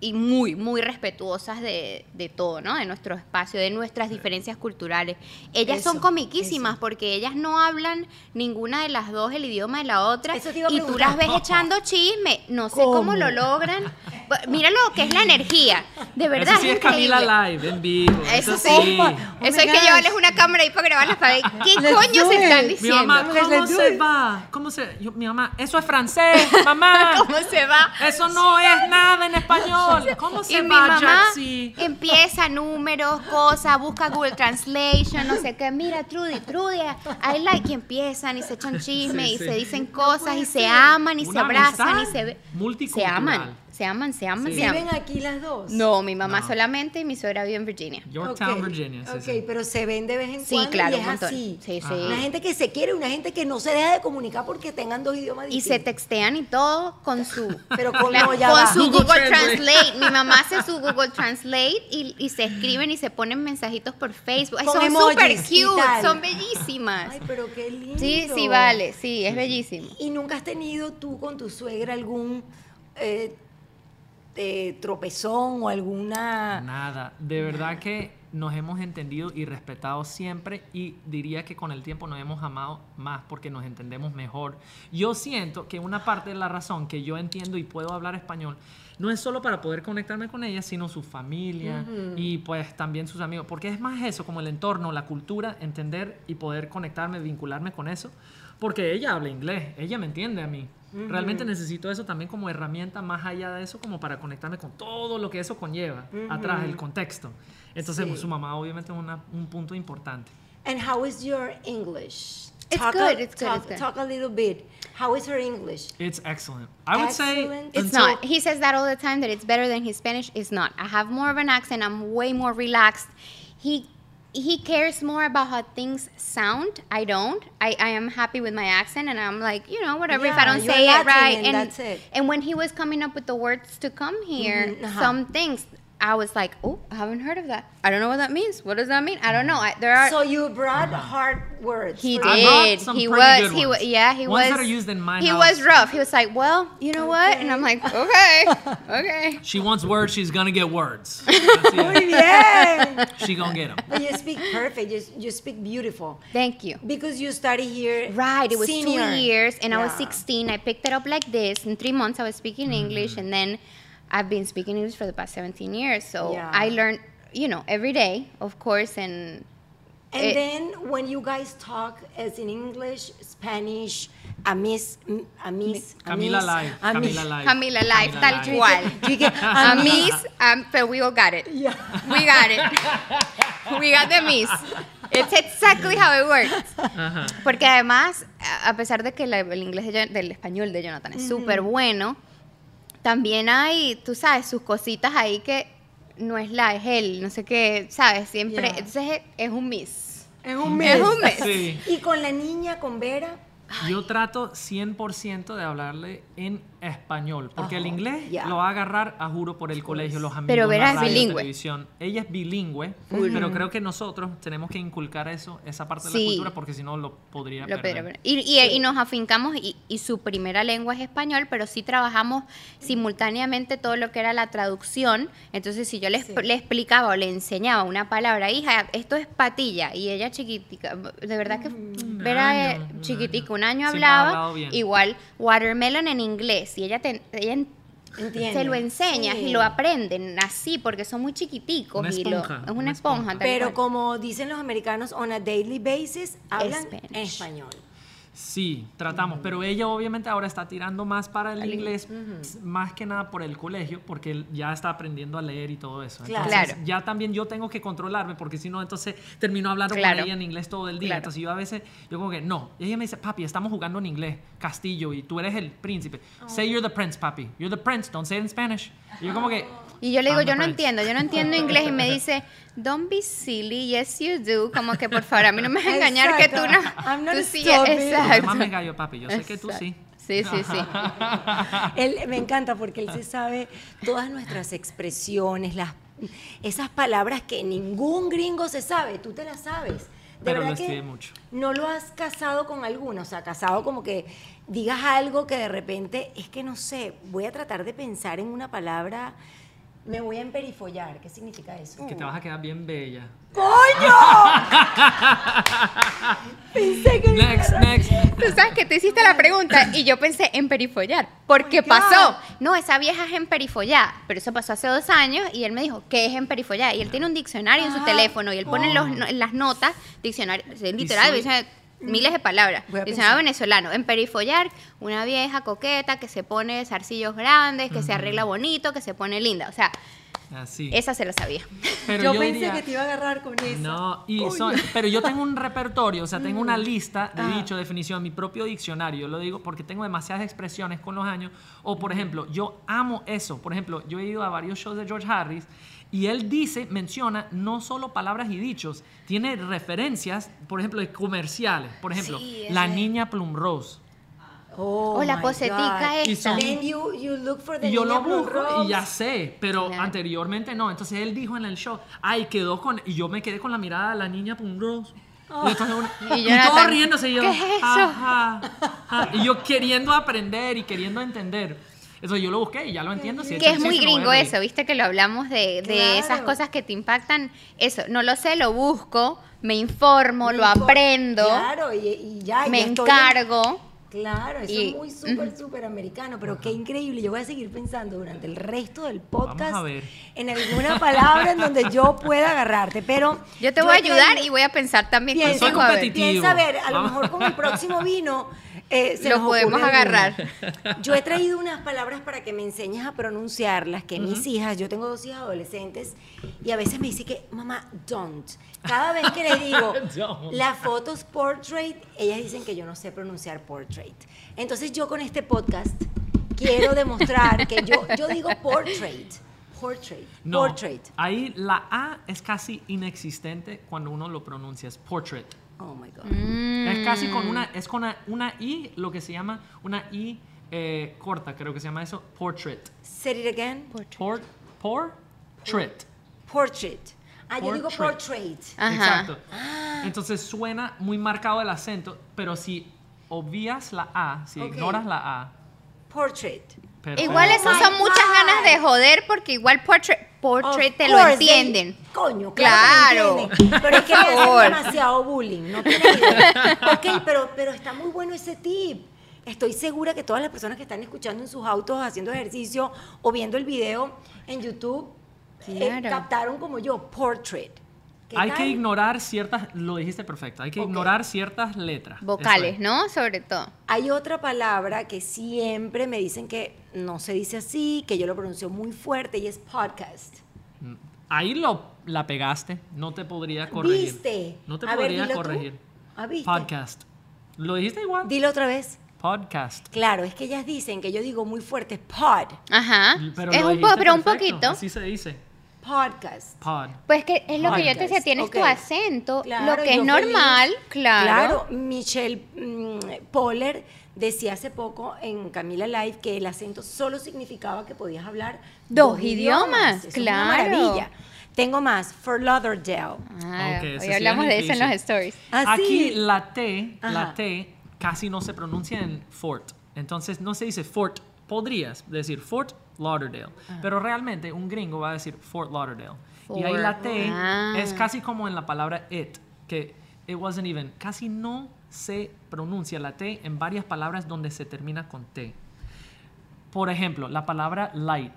y muy, muy respetuosas de, de todo, ¿no? De nuestro espacio, de nuestras diferencias culturales. Ellas son Eso, comiquísimas porque ellas no hablan ninguna de las dos el idioma de la otra Eso te iba a y tú las ves echando chisme. No sé cómo, ¿Cómo? lo logran. Mira lo que es la energía. De verdad. Eso sí es. Camila Live, en vivo. Eso Eso, sí. Oh Eso hay que llevarles una cámara ahí para grabarlas para ver qué Let's coño se están it. Mi diciendo. mamá, ¿cómo se va? ¿Cómo se...? yo- mi mamá, eso es francés, mamá. ¿Cómo se va? Eso no es nada en español. ¿Cómo Y se mi va, mamá Jaxi? empieza números, cosas, busca Google Translation, no sé qué. Mira, Trudy, Trudy, I like. Y empiezan y se echan chisme Sí, y sí. se dicen cosas y se aman y se abrazan y se ve- Se multicultural. aman, se aman, se aman, Sí. se aman. ¿Viven aquí las dos? No, mi mamá No. solamente y mi suegra vive en Virginia. Yorktown, Virginia. sí, ok, sí. pero se ven de vez en Sí, cuando claro, y es un así. Sí, sí. Una gente que se quiere, una gente que no se deja de comunicar porque tengan dos idiomas Y distintos. se textean y todo con su Pero con, La- no, ya con su Google Google, Translate. Translate. Mi mamá hace su Google Translate y, y se escriben y se ponen mensajitos por Facebook. Ay, son súper y cute, son bellísimas. Ay, pero qué lindo. sí, sí, vale, sí, es bellísimo. ¿Y nunca has tenido tú con tu suegra algún eh, eh, tropezón o alguna... Nada, de verdad que nos hemos entendido y respetado siempre y diría que con el tiempo nos hemos amado más porque nos entendemos mejor. Yo siento que una parte de la razón que yo entiendo y puedo hablar español no es solo para poder conectarme con ella, sino su familia y pues también sus amigos, porque es más eso, como el entorno, la cultura, entender y poder conectarme, vincularme con eso, porque ella habla inglés, ella me entiende a mí. Realmente necesito eso también como herramienta más allá de eso, como para conectarme con todo lo que eso conlleva, atrás, el contexto. Entonces, Sí. su mamá obviamente es una- un punto importante. And how is your English? It's Talk good, a, it's good, talk, it's good. talk a little bit. How is her English? It's excellent. I would say. It's not. He says that all the time that it's better than his Spanish. It's not. I have more of an accent. I'm way more relaxed. He he cares more about how things sound. I don't. I, I am happy with my accent and I'm like, you know, whatever if I don't say it right. and that's it. and when he was coming up with the words to come here, Mhm, uh-huh. some things I was like, oh, I haven't heard of that. I don't know what that means. What does that mean? I don't know. I, there are So you brought uh-huh. hard words. He for I you. brought did. some He was. good He was. Yeah. He Ones was. that are used in my he house. was rough. He was like, well, you know what? And I'm like, okay, okay. She wants words, she's gonna get words. That's Muy She gonna get them. But you speak perfect. You, you speak beautiful. Thank you. Because you study here. Right, it was senior. two years, and I was 16. I picked it up like this. In three months, I was speaking English, mm. and then I've been speaking English for the past 17 years. So Yeah. I learned, you know, every day, of course, and And it- then when you guys talk as in English, Spanish, amis, amis, Camila amis, Live. amis. Camila Live. Camila Life, Camila tal Live. cual. Amis. um, but we all got it. Yeah. We got it. we got the miss. It's exactly how it works. Ajá. Porque además, a pesar de que el inglés de del español de Jonathan es súper bueno, también hay, tú sabes, sus cositas ahí que no es la, es él, no sé qué, ¿sabes? Siempre, entonces es, es un miss. Es un Es un mes. Sí. Y con la niña, con Vera, Yo trato 100% de hablarle en español, porque el inglés lo va a agarrar, a juro, por el colegio, los amigos, Pero Vera la radio, bilingüe. televisión. Ella es bilingüe, pero creo que nosotros tenemos que inculcar eso, esa parte de Sí. la cultura, porque si no lo podría Lo perder. pero- pero- y, y- y nos afincamos y, y su primera lengua es español, pero sí trabajamos simultáneamente todo lo que era la traducción. Entonces, si yo le, Sí. le explicaba o le enseñaba una palabra, hija, esto es patilla, y ella chiquitica, de verdad que Vera año, eh, un chiquitica, año. un hablaba, igual watermelon en inglés, y ella, te- ella Entiende. se lo enseñas Sí. y lo aprenden así, porque son muy chiquiticos. Una y lo- esponja, es una, una esponja. esponja. Pero cual. como dicen los americanos, on a daily basis, hablan Spanish. en español. Sí, tratamos, pero ella obviamente ahora está tirando más para el inglés, más que nada por el colegio, porque ya está aprendiendo a leer y todo eso. Claro. Entonces, Claro. ya también yo tengo que controlarme, porque si no, entonces termino hablando Claro. con ella en inglés todo el día. Claro. Entonces yo a veces, yo como que, no. Y ella me dice, papi, estamos jugando en inglés, castillo, y tú eres el príncipe. Say you're the prince, papi. You're the prince, don't say it in Spanish. Y yo como que... Y yo le digo, yo no prince. entiendo, yo no entiendo inglés y me dice, don't be silly, yes you do, como que por favor, a mí no me vas a engañar que tú no. I'm not tú sí, exacto. Más me gallo, papi. Yo sé que tú sí. Sí, sí, sí. Él me encanta porque él se sabe todas nuestras expresiones, las, esas palabras que ningún gringo se sabe, tú te las sabes. De Pero verdad lo que mucho. No lo has casado con alguno, o sea, casado como que digas algo que de repente, es que no sé, voy a tratar de pensar en una palabra, me voy a emperifollar, ¿qué significa eso? Que te vas a quedar bien bella. Pensé que Next, next. Tú sabes que te hiciste la pregunta y yo pensé en perifollar. ¿Por qué my pasó? God. No, esa vieja es en perifollar. Pero eso pasó hace dos años y él me dijo, ¿qué es en perifollar? Y él tiene un diccionario en su Ah. teléfono y él pone los- Oh. en las notas, diccionario, literal, dice miles de palabras. Diccionario pensar. venezolano. En perifollar, una vieja coqueta que se pone zarcillos grandes, que se arregla bonito, que se pone linda. O sea, Así. esa se la sabía. Pero yo, yo pensé diría- que te iba a agarrar con eso. No, y son- pero yo tengo un repertorio, o sea, tengo Mm. una lista de dicho, definición, mi propio diccionario. Yo lo digo porque tengo demasiadas expresiones con los años. O, por ejemplo, yo amo eso. Por ejemplo, yo he ido a varios shows de George Harris y él dice, menciona no solo palabras y dichos, tiene referencias, por ejemplo, de comerciales. Por ejemplo, Sí, la niña Plum Rose. Oh, O la posetica esta. son- you, you look for the Y yo lo busco y ya sé, pero Claro. anteriormente no. Entonces él dijo en el show, ay, quedó con. Y yo me quedé con la mirada de la niña Plum Rose. Y, entonces uno- Y y todo riéndose y yo. ¿qué es eso? "Ajá, ajá". Y yo queriendo aprender y queriendo entender. Eso yo lo busqué y ya lo entiendo. si Que es muy gringo eso, viste que lo hablamos de, de esas Claro. cosas que te impactan. Eso, no lo sé, lo busco, me informo, lo Info- aprendo, Claro, y, y ya. me ya estoy encargo. Claro, eso Y- es muy súper, súper americano, pero qué increíble. Yo voy a seguir pensando durante el resto del podcast Vamos a ver. en alguna palabra en donde yo pueda agarrarte, pero... Yo te voy a ayudar traído- y voy a pensar también Piensa, ver. competitivo. piensa a ver, a lo mejor con el próximo vino eh, se Lo podemos agarrar. Yo he traído unas palabras para que me enseñes a pronunciarlas, que mis hijas, yo tengo dos hijas adolescentes, y a veces me dice que, mamá, don't. Cada vez que les digo, Don't. la foto es portrait, ellas dicen que yo no sé pronunciar portrait. Entonces yo con este podcast quiero demostrar que yo, yo digo portrait, portrait, No, portrait. ahí la A es casi inexistente cuando uno lo pronuncia, es portrait. Oh my God. Mm. Es casi con una, es con una, una I, lo que se llama una I eh, corta, creo que se llama eso, portrait. Say it again. Por, portrait. Portrait. Ah, yo digo Portrait. portrait. Ajá. Exacto. Entonces suena muy marcado el acento, pero si obvias la A, si ignoras la A, Portrait. perfecto. Igual eso son muchas God. ganas de joder porque igual portrait, portrait te lo entienden. they- coño, claro. Pero es que favor. hacen demasiado bullying. No idea. Ok, pero, pero está muy bueno ese tip. Estoy segura que todas las personas que están escuchando en sus autos haciendo ejercicio o viendo el video en YouTube eh, captaron como yo portrait. ¿Qué Hay tal? que ignorar ciertas, lo dijiste perfecto, hay que ignorar ciertas letras. Vocales, es. ¿no? Sobre todo. Hay otra palabra que siempre me dicen que no se dice así, que yo lo pronuncio muy fuerte y es podcast. Ahí lo, la pegaste. No te podría corregir. ¿Viste? No te A podría corregir. Ah, ¿viste? Podcast. ¿Lo dijiste igual? Dilo otra vez. Podcast. Claro, es que ellas dicen que yo digo muy fuerte pod, Ajá. Pero es un poco, pero un poquito. Así se dice. Podcast. Pod. Pues que es lo que yo te decía, tienes tu acento, Claro, lo que es normal, feliz. claro. Claro, Michelle mm, Poller decía hace poco en Camila Live que el acento solo significaba que podías hablar Dos idiomas, Eso claro. Es una maravilla. Tengo más, for Lauderdale. Ah, hoy sí hablamos es de eso en los stories. Ah, Aquí sí. la T, la. T casi no se pronuncia en Fort. Entonces no se dice Fort. Podrías decir Fort Lauderdale. Ah. Pero realmente un gringo va a decir Fort Lauderdale. Y ahí la T Ah. es casi como en la palabra it, que it wasn't even. Casi no se pronuncia la T en varias palabras donde se termina con T. Por ejemplo, la palabra light.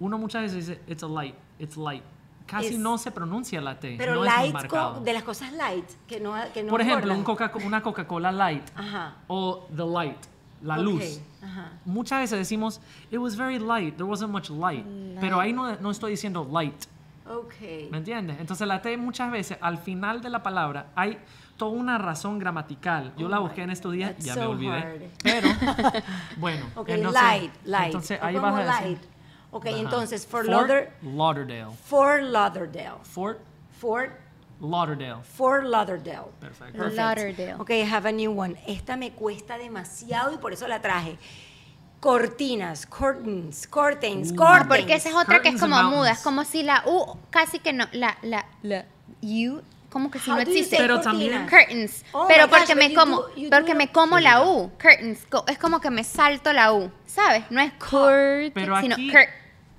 Uno muchas veces dice it's a light, it's light. Casi Es- no se pronuncia la T. Pero no es muy light co- de las cosas light, que no, que no Por ejemplo, engordan. un Coca- una Coca-Cola Light Ajá. o the light, la Ok, luz. ajá. Muchas veces decimos, it was very light, there wasn't much light. Pero ahí no, no estoy diciendo light, Ok. ¿me entiendes? Entonces la T muchas veces, al final de la palabra, hay toda una razón gramatical. Yo Oh la busqué en estos días, ya so me olvidé. hard. Pero, bueno. Ok, entonces- light, light. Entonces ahí vas a decir. light. Ok, Ajá. entonces, for, Fort Lauder, Lauderdale. for Lauderdale. Fort Fort, Lauderdale. for Lauderdale. Perfecto. Perfect. Lauderdale. Ok, I have a new one. Esta me cuesta demasiado y por eso la traje. Cortinas, curtains, curtains, Uh. curtains. Porque esa es otra que es como muda, es como si la U casi que no, la, la, la U, como que si How no existe. Pero también- Curtains, Oh pero gosh, porque me como, do- porque do- me como la. U, curtains, es como que me salto la U, ¿sabes? No es curtains, Pero sino aquí- cur-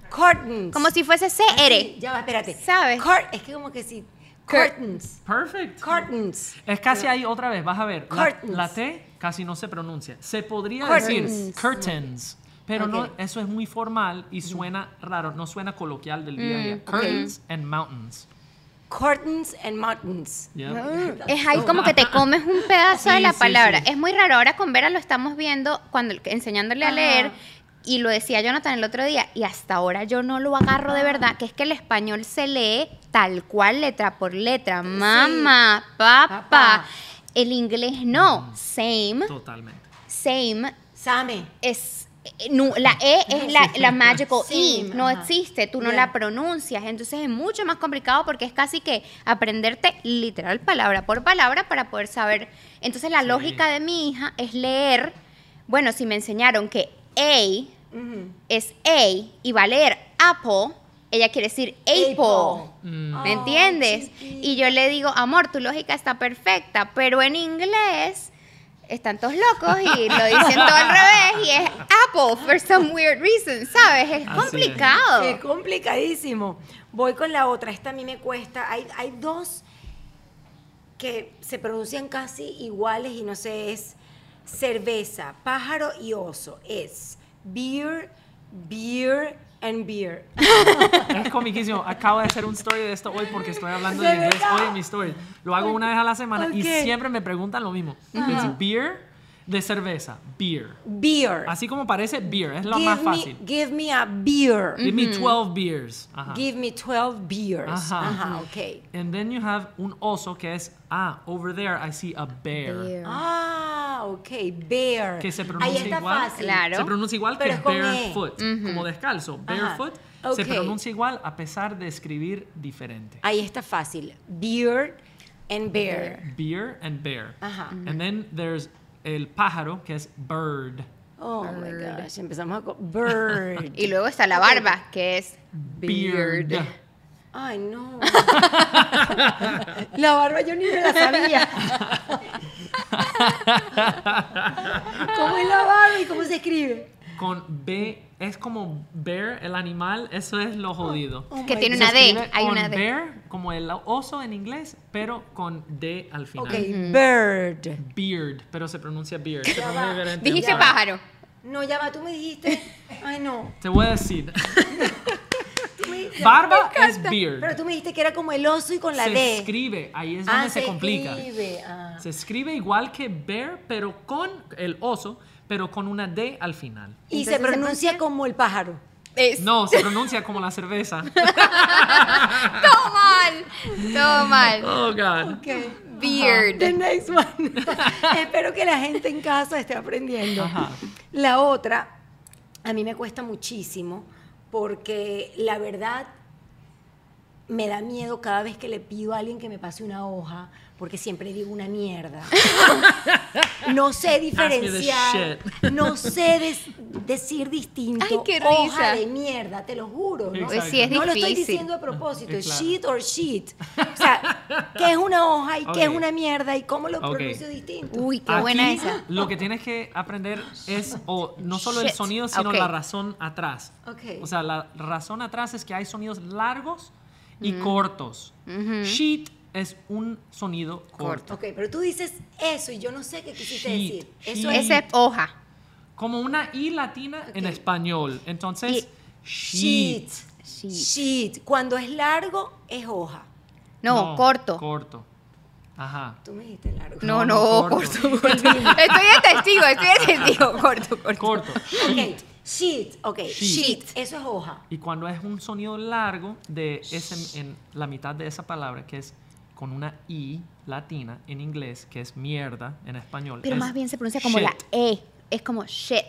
Curtains. como si fuese Así, CR. Ya va, espérate. ¿Sabes? Cur- es que como que si. Cur- Curtains. Perfect. Curtains. Es casi ahí otra vez, vas a ver. La, Curtains. la T casi no se pronuncia. Se podría Curtains. decir curtains, pero no, eso es muy formal y suena raro, no suena coloquial del día a día. Mm, Curtains and mountains. Curtains and mountains. Yeah. Es ahí como que te comes un pedazo de la palabra. sí. Es muy raro. Ahora con Vera lo estamos viendo cuando enseñándole a Ajá. leer. Y lo decía Jonathan el otro día, y hasta ahora yo no lo agarro de verdad, que es que el español se lee tal cual, letra por letra. Mamá, papá. Papá. El inglés no. Same, Totalmente. same Same. es no, la E es la, la magical E, Same, no ajá. existe, tú no Yeah. la pronuncias, entonces es mucho más complicado porque es casi que aprenderte literal palabra por palabra para poder saber. Entonces la Sí. lógica de mi hija es leer, bueno, si me enseñaron que A Es A y va a leer apple, ella quiere decir apple. Apple. Mm. ¿Me entiendes? chiquita. Y yo le digo, amor, tu lógica está perfecta, pero en inglés están todos locos y lo dicen todo al revés y es Apple for some weird reason, ¿sabes? Es Así es. complicado. Es complicadísimo. Voy con la otra. Esta a mí me cuesta. Hay, hay dos que se pronuncian casi iguales y no sé, es cerveza, pájaro y oso. Es beer, beer and beer. Es comiquísimo. Acabo de hacer un story de esto hoy porque estoy hablando ¿De inglés hoy en mi story. Lo hago una vez a la semana y siempre me preguntan lo mismo. Beer de cerveza. Beer. Beer. Así como parece beer, es lo give más me, fácil. give me a beer. Give me 12 beers. Ajá. Give me 12 beers. Ajá. Ajá, ok. And then you have un oso que es, ah, over there I see a bear. Bear. Ah, ok, bear. Que se Ahí pronuncia está igual. fácil. Claro. Se pronuncia igual Pero que es con E. barefoot, como descalzo. Barefoot se ok. pronuncia igual a pesar de escribir diferente. Ahí está fácil. Beer and bear. Beer and bear. Ajá. And then there's el pájaro que es bird. Oh my gosh, empezamos a co- bird. Y luego está la barba, que es Beard. beard. Ay, no. La barba yo ni me la sabía. ¿Cómo es la barba y cómo se escribe? Con B es como bear, el animal, eso es lo jodido. Oh Que my tiene Se una D, hay con una D. bear, como el oso en inglés, pero con D al final. Ok, bird. Beard, pero se pronuncia beard. Se pronuncia diferente. Dijiste Ya pájaro. No, ya va, tú me dijiste. Ay, no. Te voy a decir. Barba es beard. Pero tú me dijiste que era como el oso y con la se D. escribe, ahí es Ah, donde se, complica. escribe, ah. Se escribe igual que bear, pero con el oso, pero con una D al final. Y Entonces se pronuncia como el pájaro. Es. No, se pronuncia como la cerveza. Todo mal. Todo mal. Oh, God. Ok. Beard. The next one. Espero que la gente en casa esté aprendiendo. La otra, a mí me cuesta muchísimo porque la verdad me da miedo cada vez que le pido a alguien que me pase una hoja porque siempre digo una mierda. No sé diferenciar, no sé des- decir distinto. Ay, qué Hoja risa. de mierda, te lo juro. ¿no? Pues sí, es no lo estoy diciendo a propósito, es Claro. shit or shit. O sea, ¿qué es una hoja y qué es una mierda y cómo lo pronuncio distinto? Uy, qué Aquí, buena esa. Lo que tienes que aprender es o no solo el Shit. sonido, sino Ok. la razón atrás. O sea, la razón atrás es que hay sonidos largos y cortos. Sheet es un sonido corto. Ok, pero tú dices eso y yo no sé qué quisiste Sheet, decir. Eso sheet. es hoja. Como una I latina en español. Entonces, sheet. sheet. Sheet. Cuando es largo, es hoja. No, corto. Corto. Ajá. Tú me dijiste largo. No, No, no, corto. corto. estoy de testigo, estoy de testigo. Corto, corto. Corto. Ok, sheet. Ok, Sheet. sheet. Eso es hoja. Y cuando es un sonido largo de ese, en la mitad de esa palabra, que es con una I latina en inglés, que es mierda en español. Pero es más bien se pronuncia como shit. la E. Es como shit.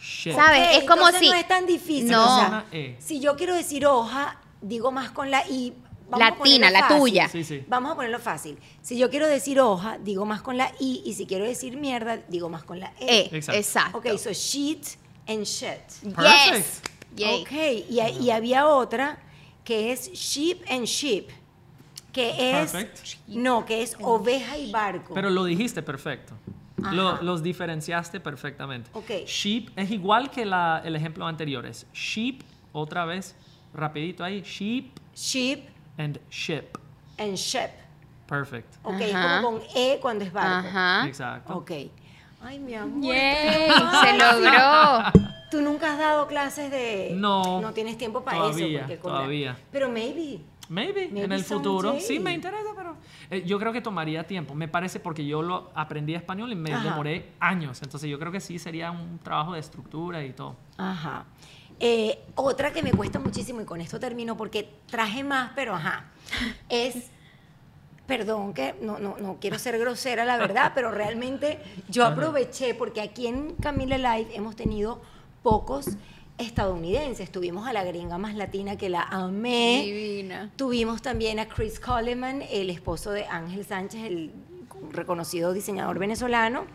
Shit. ¿Sabes? Es como si- No es tan difícil. No. o sea, Una E. si yo quiero decir hoja, digo más con la I. Vamos Latina, la fácil. tuya. Sí, sí. Vamos a ponerlo fácil. Si yo quiero decir hoja, digo más con la I. Y si quiero decir mierda, digo más con la E. E. Exacto. Exacto. Ok, so sheet and shit. Yes. Yay. Ok, y, y había otra que es sheep and sheep, que es Perfect. no, que es oveja y barco. Pero lo dijiste perfecto. Lo- los diferenciaste perfectamente. Ok. Sheep es igual que la- el ejemplo anterior. Es sheep, otra vez, rapidito ahí. Sheep sheep and ship. and ship. Perfect. Ok, Ajá. es como con e cuando es barco. Exacto. Ok. Ay, mi amor. Yay, se logró. Tú nunca has dado clases de No, no tienes tiempo para todavía, eso porque con la- todavía. Pero maybe. Maybe, Maybe en el futuro. Sí, me interesa, pero eh, yo creo que tomaría tiempo. Me parece porque yo lo aprendí español y me Ajá. demoré años. Entonces yo creo que sí sería un trabajo de estructura y todo. Ajá. Eh, otra que me cuesta muchísimo, y con esto termino porque traje más, pero ajá, es, perdón que no, no, no quiero ser grosera, la verdad, pero realmente yo aproveché porque aquí en Camila Live hemos tenido pocos estadounidenses. Tuvimos a la gringa más latina que la amé. Divina. Tuvimos también a Chris Coleman, el esposo de Ángel Sánchez, el reconocido diseñador venezolano.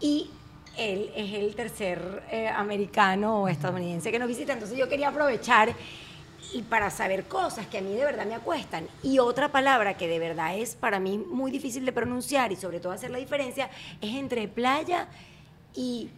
Y él es el tercer eh, americano o estadounidense que nos visita. Entonces yo quería aprovechar y para saber cosas que a mí de verdad me acuestan. Y otra palabra que de verdad es para mí muy difícil de pronunciar y sobre todo hacer la diferencia es entre playa y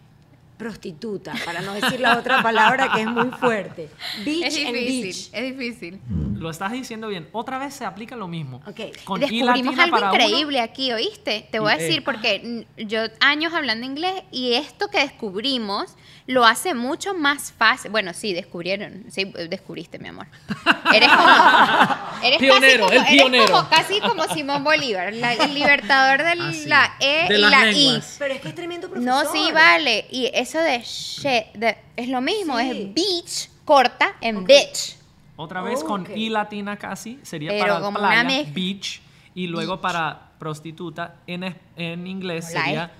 prostituta, para no decir la otra palabra que es muy fuerte. Beach Es and difícil, beach. es difícil. Lo estás diciendo bien. Otra vez se aplica lo mismo. Ok. Con Descubrimos algo para uno, increíble aquí, ¿oíste? Te voy a decir eh. porque yo años hablando inglés y esto que descubrimos lo hace mucho más fácil. Bueno, sí, descubrieron. Sí, descubriste, mi amor. Eres como... Eres Pionero, casi el como, eres pionero. como- casi como Simón Bolívar, la- el libertador de Ah, sí. la E De y la lenguas. Pero es que es tremendo I. profesor. No, sí, vale. Y eso de shit, de- es lo mismo, Sí. es beach, corta en bitch. Otra vez con Ok. I latina casi. Sería Pero para playa, mezcla. beach. Y luego para prostituta en, en inglés La E. sería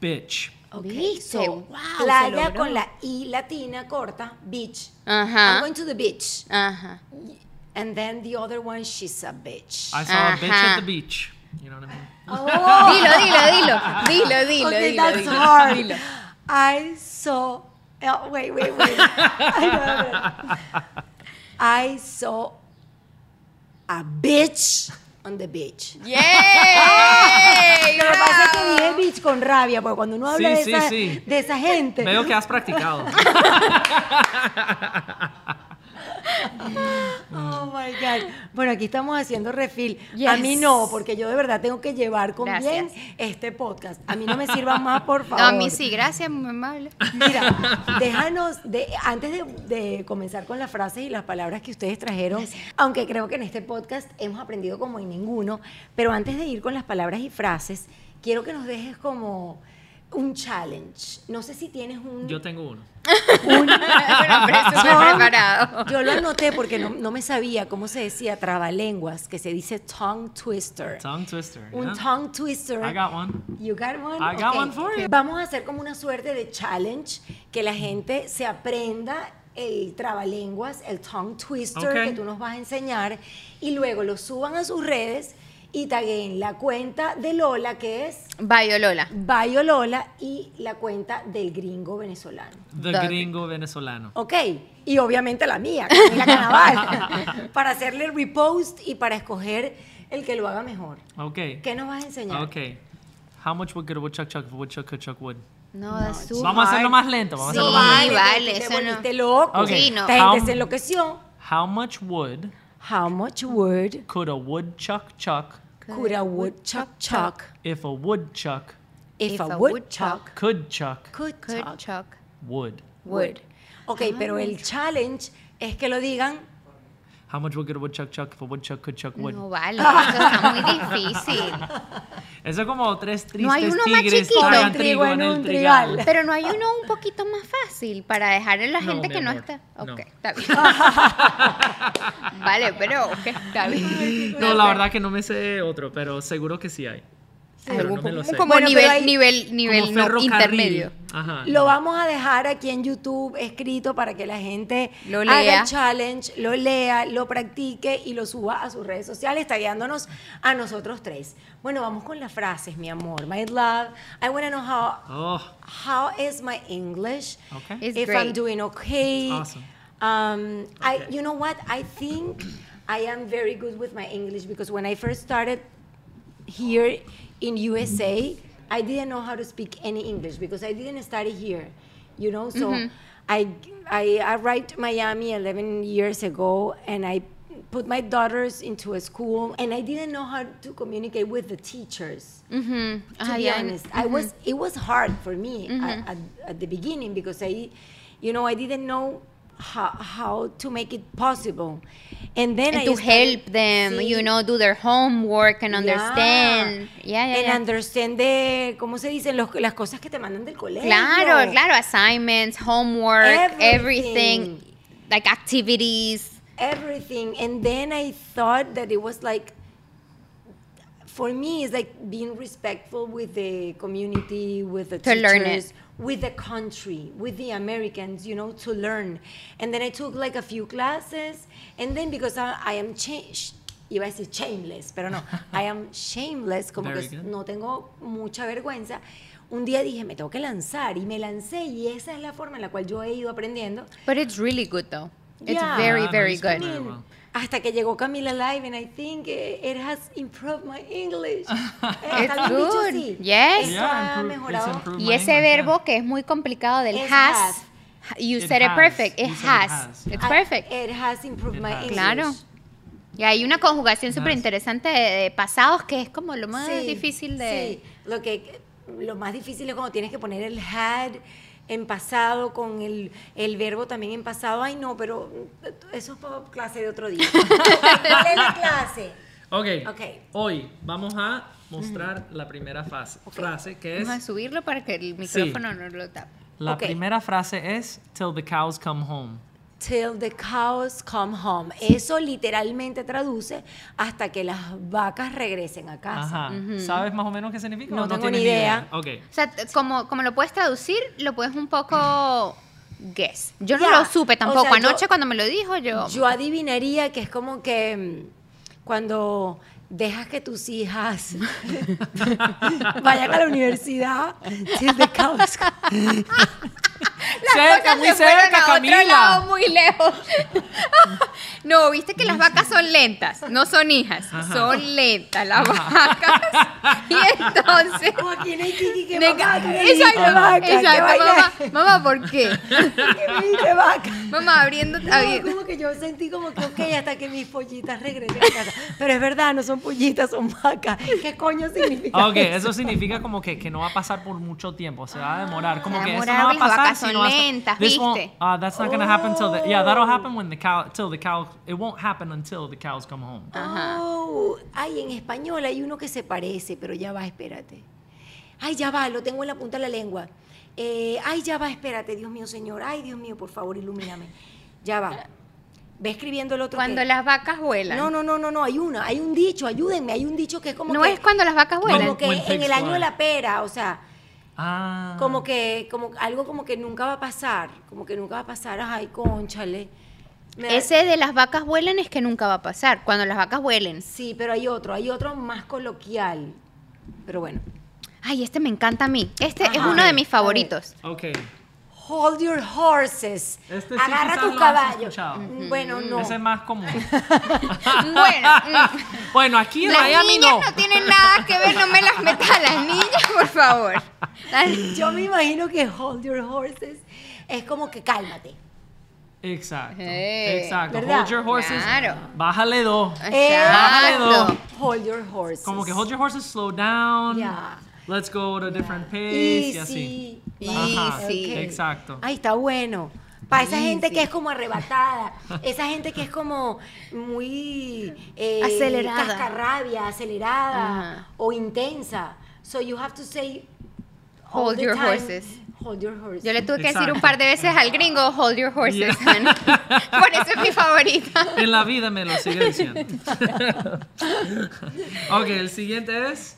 bitch. Ok, ¿Viste? so, Wow, playa con la I latina corta, beach. Ajá. I'm going to the beach. Ajá. And then the other one, she's a bitch. I saw a bitch at the beach. You know what I mean? Oh, Dilo, dilo, dilo. Dilo, dilo, okay, dilo. that's dilo, hard. dilo. I saw. Oh, wait, wait, wait. I know, I saw a bitch on the beach. ¡Yay! Lo que pasa es que dije bitch con rabia, porque cuando uno habla Sí, de, sí, esa, sí. de esa gente. Veo que has practicado. Oh my God. Bueno, aquí estamos haciendo refil. A mí no, porque yo de verdad tengo que llevar con Gracias. bien este podcast. A mí no me sirvan más, por favor. No, a mí sí, gracias, muy amable. Mira, déjanos, de, antes de, de comenzar con las frases y las palabras que ustedes trajeron, aunque creo que en este podcast hemos aprendido como en ninguno, pero antes de ir con las palabras y frases, quiero que nos dejes como un challenge. No sé si tienes un... Yo tengo uno. Bueno, pero súper Yo- preparado. Yo lo anoté porque no, no me sabía cómo se decía trabalenguas, que se dice tongue twister. Tongue twister. Un yeah. tongue twister. I got one. You got one? I got one for you. Vamos a hacer como una suerte de challenge que la gente se aprenda el trabalenguas, el tongue twister que tú nos vas a enseñar y luego lo suban a sus redes y taguen la cuenta de Lola que es Bye, Lola. Bayo Lola y la cuenta del gringo venezolano. The Dale. gringo venezolano. Ok, y obviamente la mía, Camila Canaval, para hacerle repost y para escoger el que lo haga mejor. Ok. ¿Qué nos vas a enseñar? Ok. How much would could a woodchuck chuck if a woodchuck could chuck wood? No, that's too Vamos a hacerlo hard. más lento. Vamos Sí, a No hacerlo más vale, vale, que te eso no. volviste loco. Ok. Sí, no. Esta gente How- se enloqueció. How much wood How much wood could a woodchuck chuck could a woodchuck chuck if a woodchuck if, a woodchuck could chuck could chuck chuck. wood? wood? Ok, pero el challenge es que lo digan How much wood could a woodchuck chuck if a woodchuck could chuck wood? No vale, eso está muy difícil. Eso es como tres tristes No hay uno más tigres chiquito. tragan trigo trigo en en un trigal. trigal. Pero no hay uno un poquito más fácil para dejar a la No, gente que no está. no. Ok, está bien. vale, pero está bien. No, la verdad que no me sé otro, pero seguro que sí hay. No lo como, sé. como Bueno, pero nivel, hay- nivel, nivel no, intermedio. Ajá. Lo no. vamos a dejar aquí en YouTube escrito para que la gente Lo haga lea. el challenge, lo lea, lo practique y lo suba a sus redes sociales, tagueándonos a nosotros tres. Bueno, vamos con las frases, mi amor. My love, I want to know how, Oh, how is my English? okay. It's if I'm doing okay. Awesome. Um, I, Okay. you know what? I think I am very good with my English because when I first started here in USA, I didn't know how to speak any English because I didn't study here, you know. So mm-hmm. I, I arrived to Miami 11 years ago, and I put my daughters into a school, and I didn't know how to communicate with the teachers Ujú. to Ah, be ya. honest i was mm-hmm. it was hard for me at, at, at the beginning because i you know i didn't know how, how to make it possible and then And I to help them, Sí. you know, do their homework and understand. Yeah, yeah, and yeah. understand the cómo se dicen Los- las cosas que te mandan del colegio Claro, claro, assignments, homework, everything, Everything. like activities. everything and then i thought that it was like for me it's like being respectful with the community with the To learn teachers it. with the country with the americans you know to learn and then i took like a few classes and then because i, I am changed iba a decir shameless pero no i am shameless como Very que good. no tengo mucha vergüenza un día dije me tengo que lanzar y me lancé y esa es la forma en la cual yo he ido aprendiendo But it's really good though. It's Yeah. very, Ah, very good. I mean. Hasta que llegó Camila Live and I think eh, it has improved my English. It's Está bien dicho good. así. Yes. Yeah, mejorado. it's Y ese English, yeah. verbo que es muy complicado del has, has. you It said it has. perfect. It has. has. It's I- perfect. It has improved It my has. English. Claro. Y hay una conjugación súper interesante de, de pasados que es como lo más Sí, difícil de... sí. Lo, que, lo más difícil es cuando tienes que poner el had en pasado con el, el verbo también en pasado. Ay, no, pero eso es para clase de otro día. ¿Cuál es la clase? Ok. Ok. Hoy vamos a mostrar la primera frase, frase que es Vamos a subirlo para que el micrófono no lo tape. la primera frase es till the cows come home. Till the cows come home. Eso literalmente traduce hasta que las vacas regresen a casa. Ajá. ¿Sabes más o menos qué significa? No o tengo ni idea. Ok. O sea, como, como lo puedes traducir, lo puedes un poco guess. Yo no lo supe o tampoco. yo- Anoche cuando me lo dijo, yo... Yo adivinaría que es como que mm, cuando dejas que tus hijas vayan a la universidad, till the cows come- cerca, muy se fueron cerca, a otro Camila. lado, muy lejos. no, viste que las vacas son lentas, no son hijas, son lentas las vacas. y entonces... Que mamá, exacto, vaca, ¿qué exacto, mamá, mamá, ¿por qué? ¿Qué me dijiste vaca? Mamá, abriendo... No, abriendo- como que yo sentí como que, ok, hasta que mis pollitas regresen a casa. Pero es verdad, no son pollitas, son vacas. ¿Qué coño significa Ok, eso significa como que, que no va a pasar por mucho tiempo, se va a demorar. Como que eso no va a las son lentas, This won't- ¿viste? uh, that's not gonna happen till the yeah, that'll happen when the cow till the cow it won't happen until the cows come home. Ajá. Oh, ay, en español hay uno que se parece, pero ya va, espérate. Ay, ya va, lo tengo en la punta de la lengua. Eh, ay, ya va, espérate, Dios mío, Señor. Ay, Dios mío, por favor, ilumíname. Ya va. Ve escribiendo el otro. Cuando que- las vacas vuelan. No, no, no, no, no, hay una, hay un dicho, ayúdenme, hay un dicho que es como No que, es cuando las vacas vuelan. como que When en el año de la pera, o sea, Ah. como que, como algo como que nunca va a pasar, como que nunca va a pasar, ay, conchale. Me da- Ese de las vacas vuelan es que nunca va a pasar. Cuando las vacas vuelen. Sí, pero hay otro, hay otro más coloquial. Pero bueno. Ay, este me encanta a mí. Este es uno de mis favoritos. Ok. Hold your horses. Este sí Agarra tu caballo. Mm, Bueno, no. Ese es más común. bueno, mm, bueno, aquí en las Miami niñas no. no. tienen nada que ver, no me las metas a las niñas, por favor. Yo me imagino que hold your horses es como que cálmate. Exacto. Eh, exacto. ¿verdad? Hold your horses. Claro. Bájale dos. Exacto. Hold your horses. Como que hold your horses, slow down. Ya. Let's go at a different pace. Y así. Easy. Ajá, Easy. Exacto. Ay, está bueno. Para esa gente Easy. que es como arrebatada, esa gente que es como muy eh, Acelerada. cascarrabia, acelerada Ajá. o intensa. So you have to say Hold your time, horses. Hold your horses. Yo le tuve que decir Exacto. un par de veces al gringo, hold your horses, Yeah. honey. Por eso es mi favorita. En la vida me lo sigue diciendo. ok, el siguiente es.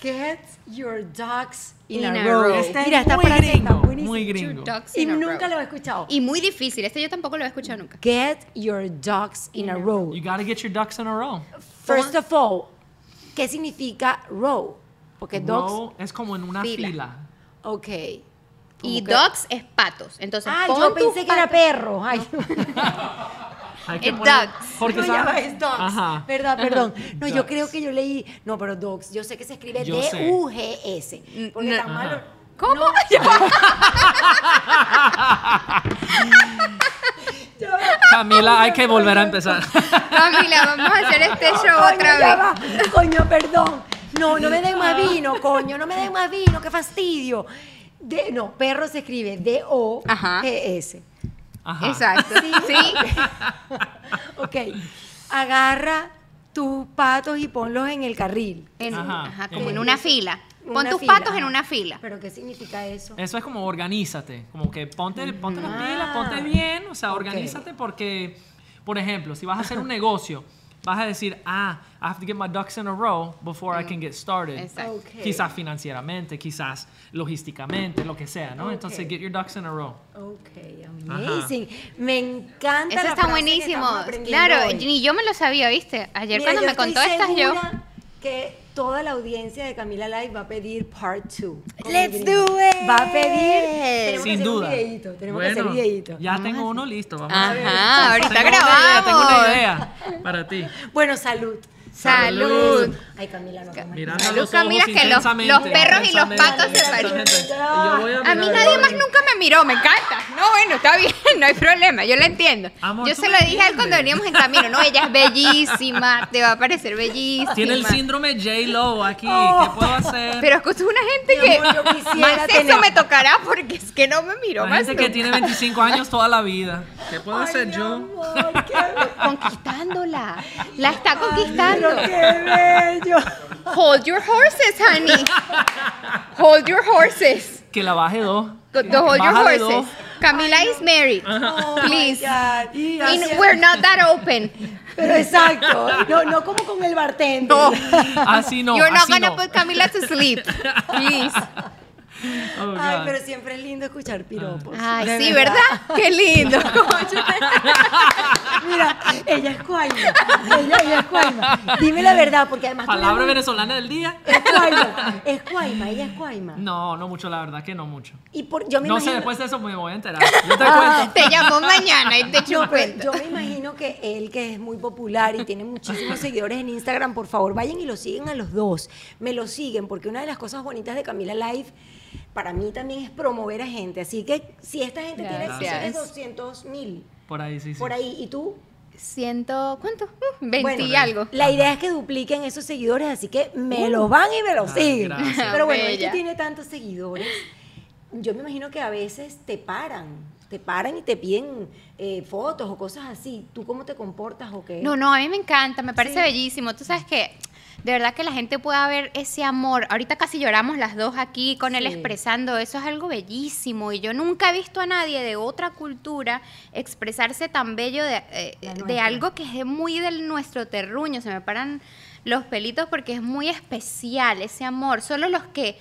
Get your ducks in, In a, a row. row. Este Mira, es está muy gringo. Muy ducks Y nunca row. lo he escuchado. Y muy difícil. Este yo tampoco lo he escuchado nunca. Get your ducks in a row. You gotta get your ducks in a row. First of all, ¿qué significa row? Porque dogs. Row es como en una Fila. fila. Ok. Y que- dogs es patos. Entonces, Ah, pon yo pensé que era perro. Ay, Hay que Es poner-. Porque no, ya va, es dogs. Ajá. Verdad, perdón. No, yo creo que yo leí. No, pero dogs. Yo sé que se escribe Yo sé. D-U-G-S. Porque No. tan malo. ¿Cómo? Camila, hay que volver a empezar. Camila, vamos a hacer este show Coño, otra ya vez. va. Coño, perdón. No, no me den más vino, coño. No me den más vino. Qué fastidio. De, no, perro se escribe D-O-G-S. Ajá. Exacto. Sí. Ok. Agarra tus patos y ponlos en el carril. En- Ajá. ajá, como en una fila. Pon tus fila, patos en una fila. ¿Pero qué significa eso? Eso es como organízate, como que ponte, ponte las Ah. pilas, ponte bien, o sea, Ok. organízate porque, por ejemplo, si vas a hacer un negocio, vas a decir, ah, I have to get my ducks in a row before I can get started. Exacto. Ok. Quizás financieramente, quizás logísticamente, lo que sea, ¿no? Ok. Entonces, get your ducks in a row. Ok, amazing. Me encanta Eso la está frase buenísimo. Claro, hoy. ni yo me lo sabía, ¿viste? Ayer Mira, cuando me contó estas, yo. que toda la audiencia de Camila Live va a pedir part 2. Let's do it. Va a pedir. Tenemos que Sin hacer duda. un videíto. Tenemos que hacer videíto. ya tengo uno listo. Vamos a ver. Ajá, ahorita Tengo una idea, tengo grabamos. una idea para ti. Bueno, salud. Salud. Ay, Camila, no. Mirando Salud, los ojos Camila, que los- los perros y los patos se parecen. A A mí nadie más nunca me miró, me encanta. No, bueno, está bien, no hay problema, yo lo entiendo. Amor, yo se lo dije a él cuando entiendes. veníamos en camino. No, ella es bellísima, te va a parecer bellísima. Tiene el síndrome J-Lo aquí. ¿Qué puedo hacer? Pero es que es una gente Mi que amor, yo quisiera más tener- me tocará porque es que no me miró más gente que nunca. tiene 25 años toda la vida. ¿Qué puedo hacer yo? amor, qué, Conquistándola. La está conquistando. Pero qué bello. Hold your horses, honey. Hold your horses. Que la baje dos. Go- go hold your Bájale horses. dos. Camila is married. Oh, Please. my God. Y And así- we're not that open. Pero exacto. No, no como con el bartender. No. Así no. You're not así gonna no. put Camila to sleep. Please. Oh, Ay, pero siempre es lindo escuchar piropos. Ay, De sí, ¿verdad? Qué lindo. Mira, ella es cuaima. Ella, ella es cuaima. Dime la verdad, porque además. Palabra venezolana del día. Es cuaima. Es cuaima, ella es cuaima. No, no mucho, la verdad que no mucho. Y por, yo me No imagino, sé, después de eso me voy a enterar. Yo te Ah, cuento. Te llamó mañana y te echo No, un pero cuento. yo me imagino que él, que es muy popular y tiene muchísimos seguidores en Instagram, por favor, vayan y lo siguen a los dos. Me lo siguen, porque una de las cosas bonitas de Camila Live, para mí también es promover a gente. Así que si esta gente tiene Gracias. tienes 200 mil Por ahí, sí, sí. por ahí, ¿y tú? Ciento, ¿cuánto? Uh, 20 Bueno, y algo. La idea es que dupliquen esos seguidores, así que me los van y me los Ah, siguen. gracias. Pero bueno, Bella. esto tiene tantos seguidores. Yo me imagino que a veces te paran, te paran y te piden eh, fotos o cosas así. ¿Tú cómo te comportas o qué? No, no, a mí me encanta, me parece Sí. bellísimo. Tú sabes que de verdad que la gente pueda ver ese amor. Ahorita casi lloramos las dos aquí con él expresando, eso es algo bellísimo y yo nunca he visto a nadie de otra cultura expresarse tan bello de, eh, de algo que es muy del nuestro terruño, se me paran los pelitos porque es muy especial ese amor. Solo los que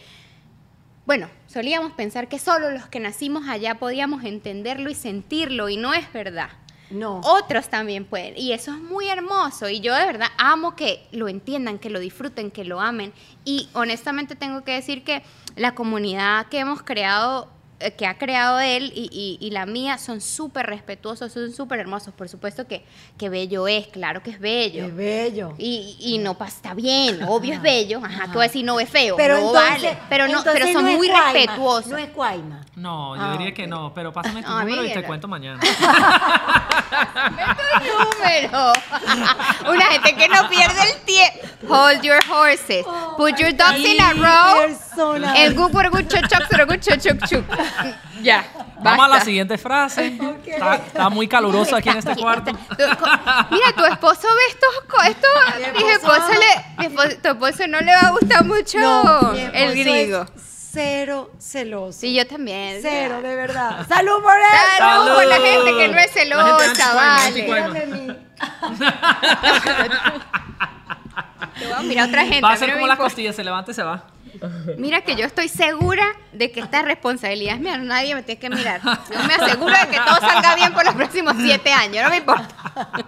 bueno, solíamos pensar que solo los que nacimos allá podíamos entenderlo y sentirlo, y no es verdad. No. Otros también pueden, y eso es muy hermoso, y yo de verdad amo que lo entiendan, que lo disfruten, que lo amen, y honestamente tengo que decir que la comunidad que hemos creado, eh, que ha creado él y, y- y la mía, son súper respetuosos, son súper hermosos, por supuesto que, que bello es, claro que es bello. Es bello. Y, y no pasa está bien, obvio es bello, ajá, tú vas a decir no es feo, Pero no entonces, vale, pero no, pero son no muy cuaima, respetuosos. No es cuaima. No, yo Ah, diría que no, pero pásame tu No, a mí número y te cuento mañana. número. Una gente que no pierde el tiempo. Hold your horses. Put your ducks in a row. El gupurgucho choc, chuc, chuc. Ya. Vamos a la siguiente frase. Está, está muy caluroso aquí en este Está- cuarto. Mira, tu esposo ve estos. estos Mi mi esposo- esposo le, mi esposo- tu esposo no le va a gustar mucho No, el esposo griego. es Cero celoso. Sí, yo también. Cero, de verdad. ¡Salud por él! Salud por la gente que no es celosa, vale. Mira de mí. Te voy a mirar a otra gente. Va a ser como las costillas, se levanta y se va. Mira que yo estoy segura de que esta responsabilidad es mía, nadie me tiene que mirar. Yo me aseguro de que todo salga bien por los próximos siete años, no me importa.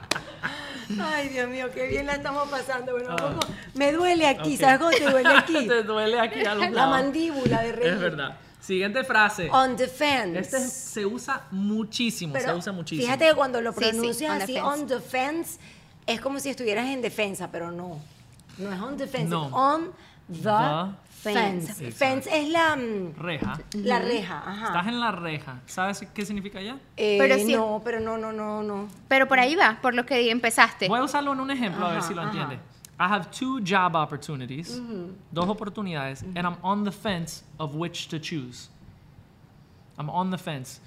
Ay, Dios mío, qué bien la estamos pasando. Bueno, Ah. Me duele aquí. ¿sabes cómo te duele aquí? Te duele aquí a los La lados. mandíbula de reír. Es verdad. Siguiente frase. On defense. Este se usa muchísimo, se usa muchísimo. Fíjate que cuando lo Sí, sí, pronuncias on así, defense. on defense, es como si estuvieras en defensa, pero no. No es on defense, No. es on the, The fence. fence. Fence es la, mm, Reja. la reja, ajá. Estás en la reja. ¿Sabes qué significa ya? Eh, Pero sí- No, pero no, no, no, no. Pero por ahí va, por lo que empezaste. Voy a usarlo en un ejemplo a ver Ajá, si lo ajá. entiende. I have two job opportunities, dos oportunidades, and I'm on the fence of which to choose. I'm on the fence.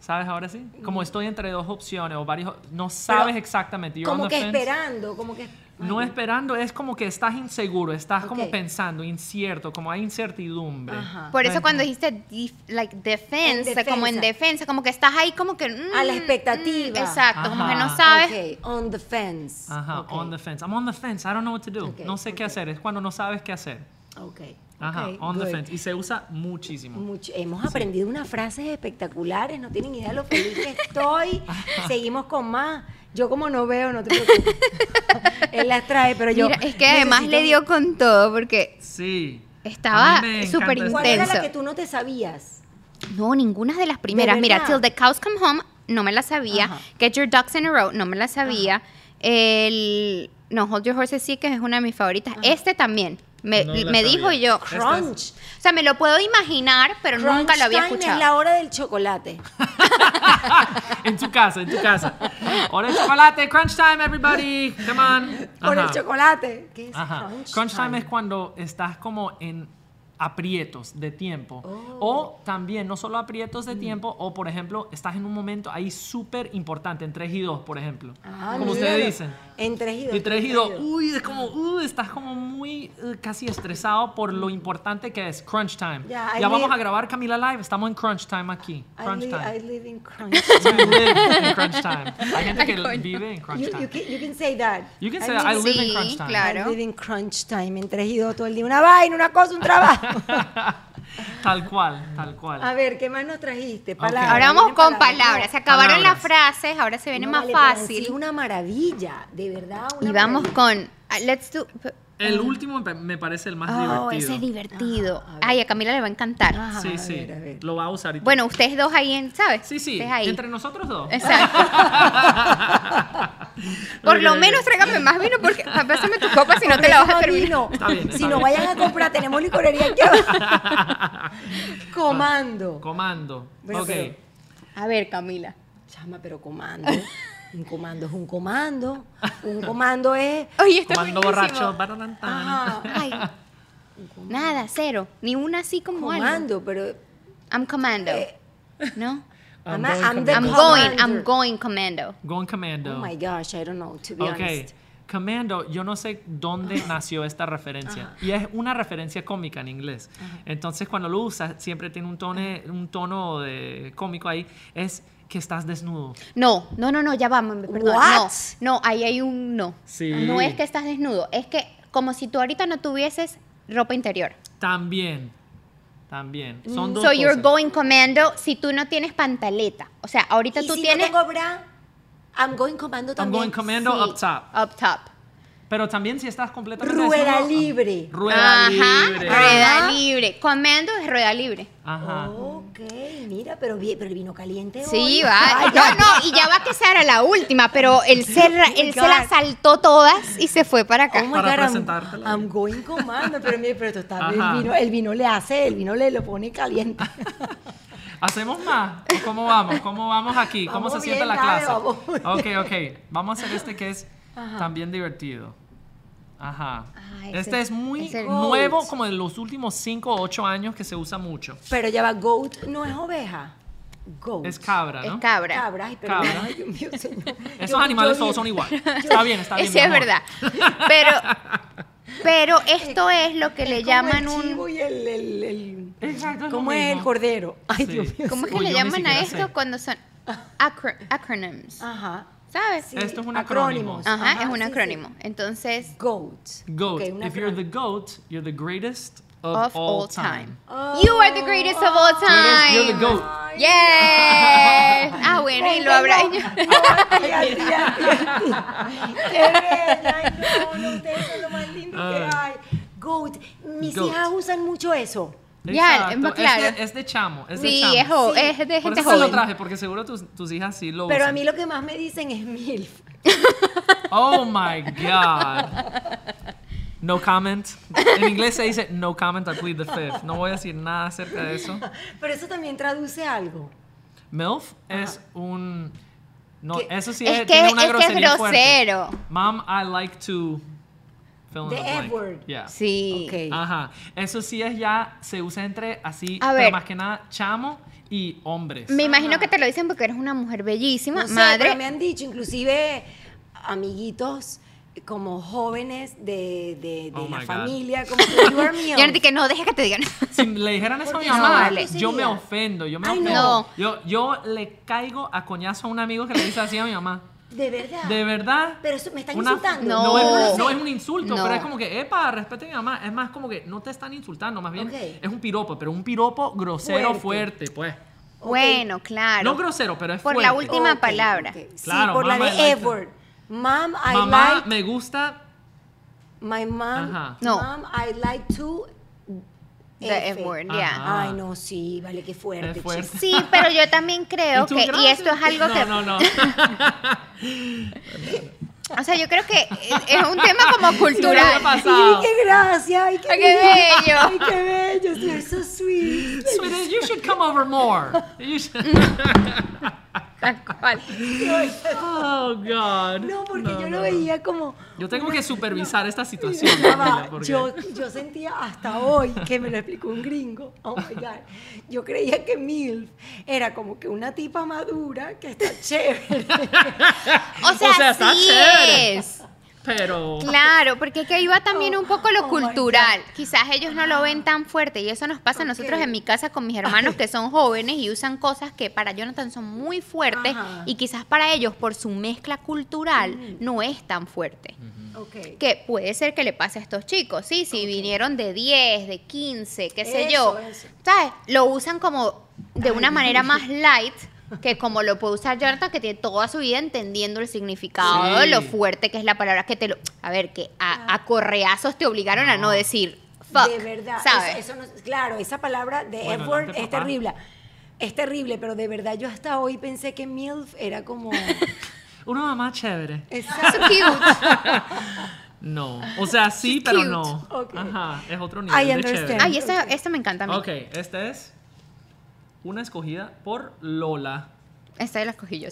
¿Sabes ahora sí? Como estoy entre dos opciones o varios, no sabes exactamente. You're Como on the que fence. esperando, como que... No esperando, es como que estás inseguro, estás como Ok. pensando, incierto, como hay incertidumbre. Ajá. Por eso cuando dijiste def- like defense, En como en defensa. defensa, como que estás ahí como que mm, A la expectativa. mm, exacto, como que no Ajá. sabes. Ok, on the fence. Ajá, Ok, on the fence. I'm on the fence, I don't know what to do. No sé qué hacer, es cuando no sabes qué hacer. Ok. Ajá, ok, on the good. fence. Y se usa muchísimo. Mucho- hemos aprendido unas frases espectaculares, no tienen idea de lo feliz que estoy. Seguimos con más. Yo como no veo, no te preocupes. Él las trae, pero yo... Mira, es que además necesito- le dio con todo porque Sí. Estaba súper este- ¿Cuál era la intenso. que tú no te sabías? no, ninguna de las primeras. Mira, verdad? Till the Cows Come Home no me la sabía. Ajá. Get Your Ducks in a Row no me la sabía. El no Hold Your Horses sí que es una de mis favoritas. Este también. Me, No me dijo yo, Crunch. o sea, me lo puedo imaginar, pero nunca lo había time escuchado. es la hora del chocolate. en tu casa, en tu casa. Hora de chocolate, crunch time, everybody. Come on. Por el chocolate. ¿Qué es Ajá. crunch, Crunch time es cuando estás como en aprietos de tiempo. Oh. O también, no solo aprietos Mm. de tiempo, o por ejemplo, estás en un momento ahí súper importante, en 3 y 2, por ejemplo. Ah, como míralo. ustedes dicen. En tres y dos. Y 3 y en 2, tres uy, es como, uy, estás como muy eh, casi estresado por lo importante que es crunch time. Ya, I vamos live- a grabar Camila Live, estamos en crunch time aquí. I Crunch live, time. I live in crunch. You live in crunch time. Hay gente que vive en crunch you, time. you, can, you can say that. You can I say, live I in- live in crunch time. claro. I live in crunch time. En y todo el día. Una vaina, una cosa, un trabajo. Tal cual, tal cual. A ver, ¿qué más nos trajiste? Palabras. Ahora vamos con palabras. Se acabaron Palabras. las frases, ahora se viene No, más vale, fácil. sido una maravilla, de verdad. una Y vamos maravilla. con ah, Let's do El último me- parece el más Oh, divertido. ese es divertido. Ah, a. Ay, a Camila le va a encantar. Ajá, Sí, a sí. ver, a ver. Lo va a usar. Bueno, ustedes dos ahí, en, ¿sabes? sí, sí. Ahí. Entre nosotros dos. Exacto. Por lo menos tráigame más vino porque pásame tu copa si no te la vas a terminar. vino. Está bien, está si no bien. vayan a comprar, tenemos licorería aquí abajo. Comando. Comando. Bueno, ok. pero- A ver, Camila. Chama, pero comando. Un comando es un comando. Un comando es. Oye, Comando buenísimo. borracho. Ajá. Ay. Nada, cero. Ni una así como algo. Comando, pero. I'm commando. Eh, ¿No? I'm I'm, a- going I'm the I'm commando. going, commander. I'm going commando. Going commando. Oh my gosh, I don't know, to be ok. honest. Commando, yo no sé dónde nació esta referencia. Y es una referencia cómica en inglés. Entonces, cuando lo usas, siempre tiene un tono, un tono de cómico ahí. Es que estás desnudo. No, no, no, no, ya vamos, perdón. What? No, no, ahí hay un no. Sí. No es que estás desnudo, es que como si tú ahorita no tuvieses ropa interior. También. También. Son dos So you're going commando si tú no tienes pantaleta. O sea, ahorita ¿Y tú si tienes no tengo bra? I'm going commando I'm también. going commando Sí, up top. Up top. Pero también si estás completamente Rueda desnudo, libre. Rueda Ajá, libre. rueda Ajá. libre. Commando es rueda libre. Ajá. Ok, mira, pero, vi- pero el vino caliente Sí, hoy. va. Ay, No, no, y ya va que esa era la última, pero él se, él se las saltó todas y se fue para acá. Oh my Para God, I'm- going commando, pero mire, pero esto está el vino, el vino le hace, el vino le lo pone caliente. ¿Hacemos más? ¿O ¿Cómo vamos? ¿Cómo vamos aquí? ¿Cómo Vamos se siente bien, la dale, clase? vamos. Ok, ok. Vamos a hacer este que es también divertido. Ajá. Ah, ese- este es muy nuevo, Goat. como de los últimos 5 o 8 años que se usa mucho. Pero ya va, goat no es oveja. Goat. Es cabra, Es ¿no? cabra. Cabra, ay, pero Cabra. ay, Dios mío, señor. Esos Yo- animales yo todos vi- son igual. Está bien, está bien. Ese es verdad. Pero, pero esto es lo que le como llaman el chivo un... y el, el, el- Exacto, es ¿Cómo es el mismo. cordero? Ay, Sí. Dios mío. ¿Cómo es que Uy, le yo llaman a esto sé. cuando son acro- acronyms? Ajá. ¿Sabes? Sí, Esto es un acrónimo. Ajá, es un sí, sí. acrónimo. Entonces, Goat. Goat. Ok, un If you're the goat, you're the greatest of, of all time. Oh. You are the greatest of all eres- you're the time. goat. Yes. Ah, bueno, y lo habrá. Ay. Qué bella. No, no, lo más lindo que Ah. hay. Goat. Mis hijas usan mucho eso. Ya, es más claro. Es de, es de chamo. Es de Sí, chamo. es, Sí. es de Por gente eso se lo joven. traje, porque seguro tus, tus hijas sí lo Pero a usan. mí lo que más me dicen es MILF. Oh my God. No comment. En inglés se dice no comment, I plead the fifth. No voy a decir nada acerca de eso. Pero eso también traduce algo. MILF es un. No, ¿Qué? eso sí Es es, que- tiene una es que es grosería fuerte. grosero. Mom, I like to. Fill in The the blank. Yeah. Sí. Ok. Ajá. Eso sí es ya, se usa entre así, A pero ver. más que nada chamo y hombres. Me imagino que te lo dicen porque eres una mujer bellísima, No sé, madre. pero me han dicho, inclusive amiguitos como jóvenes de, de, de Oh la my God. familia, como que you are MILF. Ya no te que no, deja que te digan. Si le dijeran eso a mi Porque mamá, no, vale. yo me ofendo, yo me Ay, ofendo. no. Yo, yo le caigo a coñazo a un amigo que le dice así a mi mamá. De verdad. De verdad. Pero eso me están una- insultando. No. No, es, sé. no es un insulto, No. pero es como que, epa, respete a mi mamá. Es más como que no te están insultando, más bien es un piropo, pero un piropo grosero, Fuerte. fuerte, pues. Bueno, claro. No grosero, pero es Por fuerte. la última palabra. ok. Sí, Claro, por la de I like F-word. Mom, I Mamá, like... me gusta. My mom, Ajá. No. mom, I like to... The ya. Ajá. Ay, no, sí, vale, qué fuerte. Fuerte. Sí, pero yo también creo ¿Y que, y esto es algo no, que, No, no, o sea, yo creo que es un tema como ¿Qué cultural. pasa? Ay, qué gracia, ay, qué, Ay, qué bello. Ay, qué bello, you're so sweet. Sweetie, you should come over more. You should- Tal cual. Oh, God. No, porque No, yo no, lo veía como... Yo tengo que supervisar esta situación. Porque- yo, yo sentía hasta hoy que me lo explicó un gringo. Oh my God. Yo creía que MILF era como que una tipa madura que está chévere. O sea, sea, está sí chévere. es. Pero. Claro, porque es que iba también un poco lo Oh, cultural. Quizás ellos no lo ven tan fuerte y eso nos pasa a nosotros en mi casa con mis hermanos que son jóvenes y usan cosas que para Jonathan son muy fuertes Ajá. y quizás para ellos por su mezcla cultural no es tan fuerte. Que puede ser que le pase a estos chicos, sí, si vinieron de 10, de 15, qué sé Eso, yo. eso. ¿Sabes? Lo usan como de una manera más light que como lo puede usar Jonathan, que tiene toda su vida entendiendo el significado, Sí. lo fuerte que es la palabra, que te lo... A ver, que a, a correazos te obligaron a no decir fuck, de verdad. ¿sabes? Eso, eso no- claro, esa palabra de Bueno, adelante, es terrible. Es terrible, pero de verdad yo hasta hoy pensé que MILF era como... Una mamá chévere. Cute. No. O sea, sí, She's pero cute. no. Ok. Ajá. Es otro nivel de chévere. Ay, esta, esta me encanta a mí. Ok, esta es una escogida por Lola. Esta la escogí yo.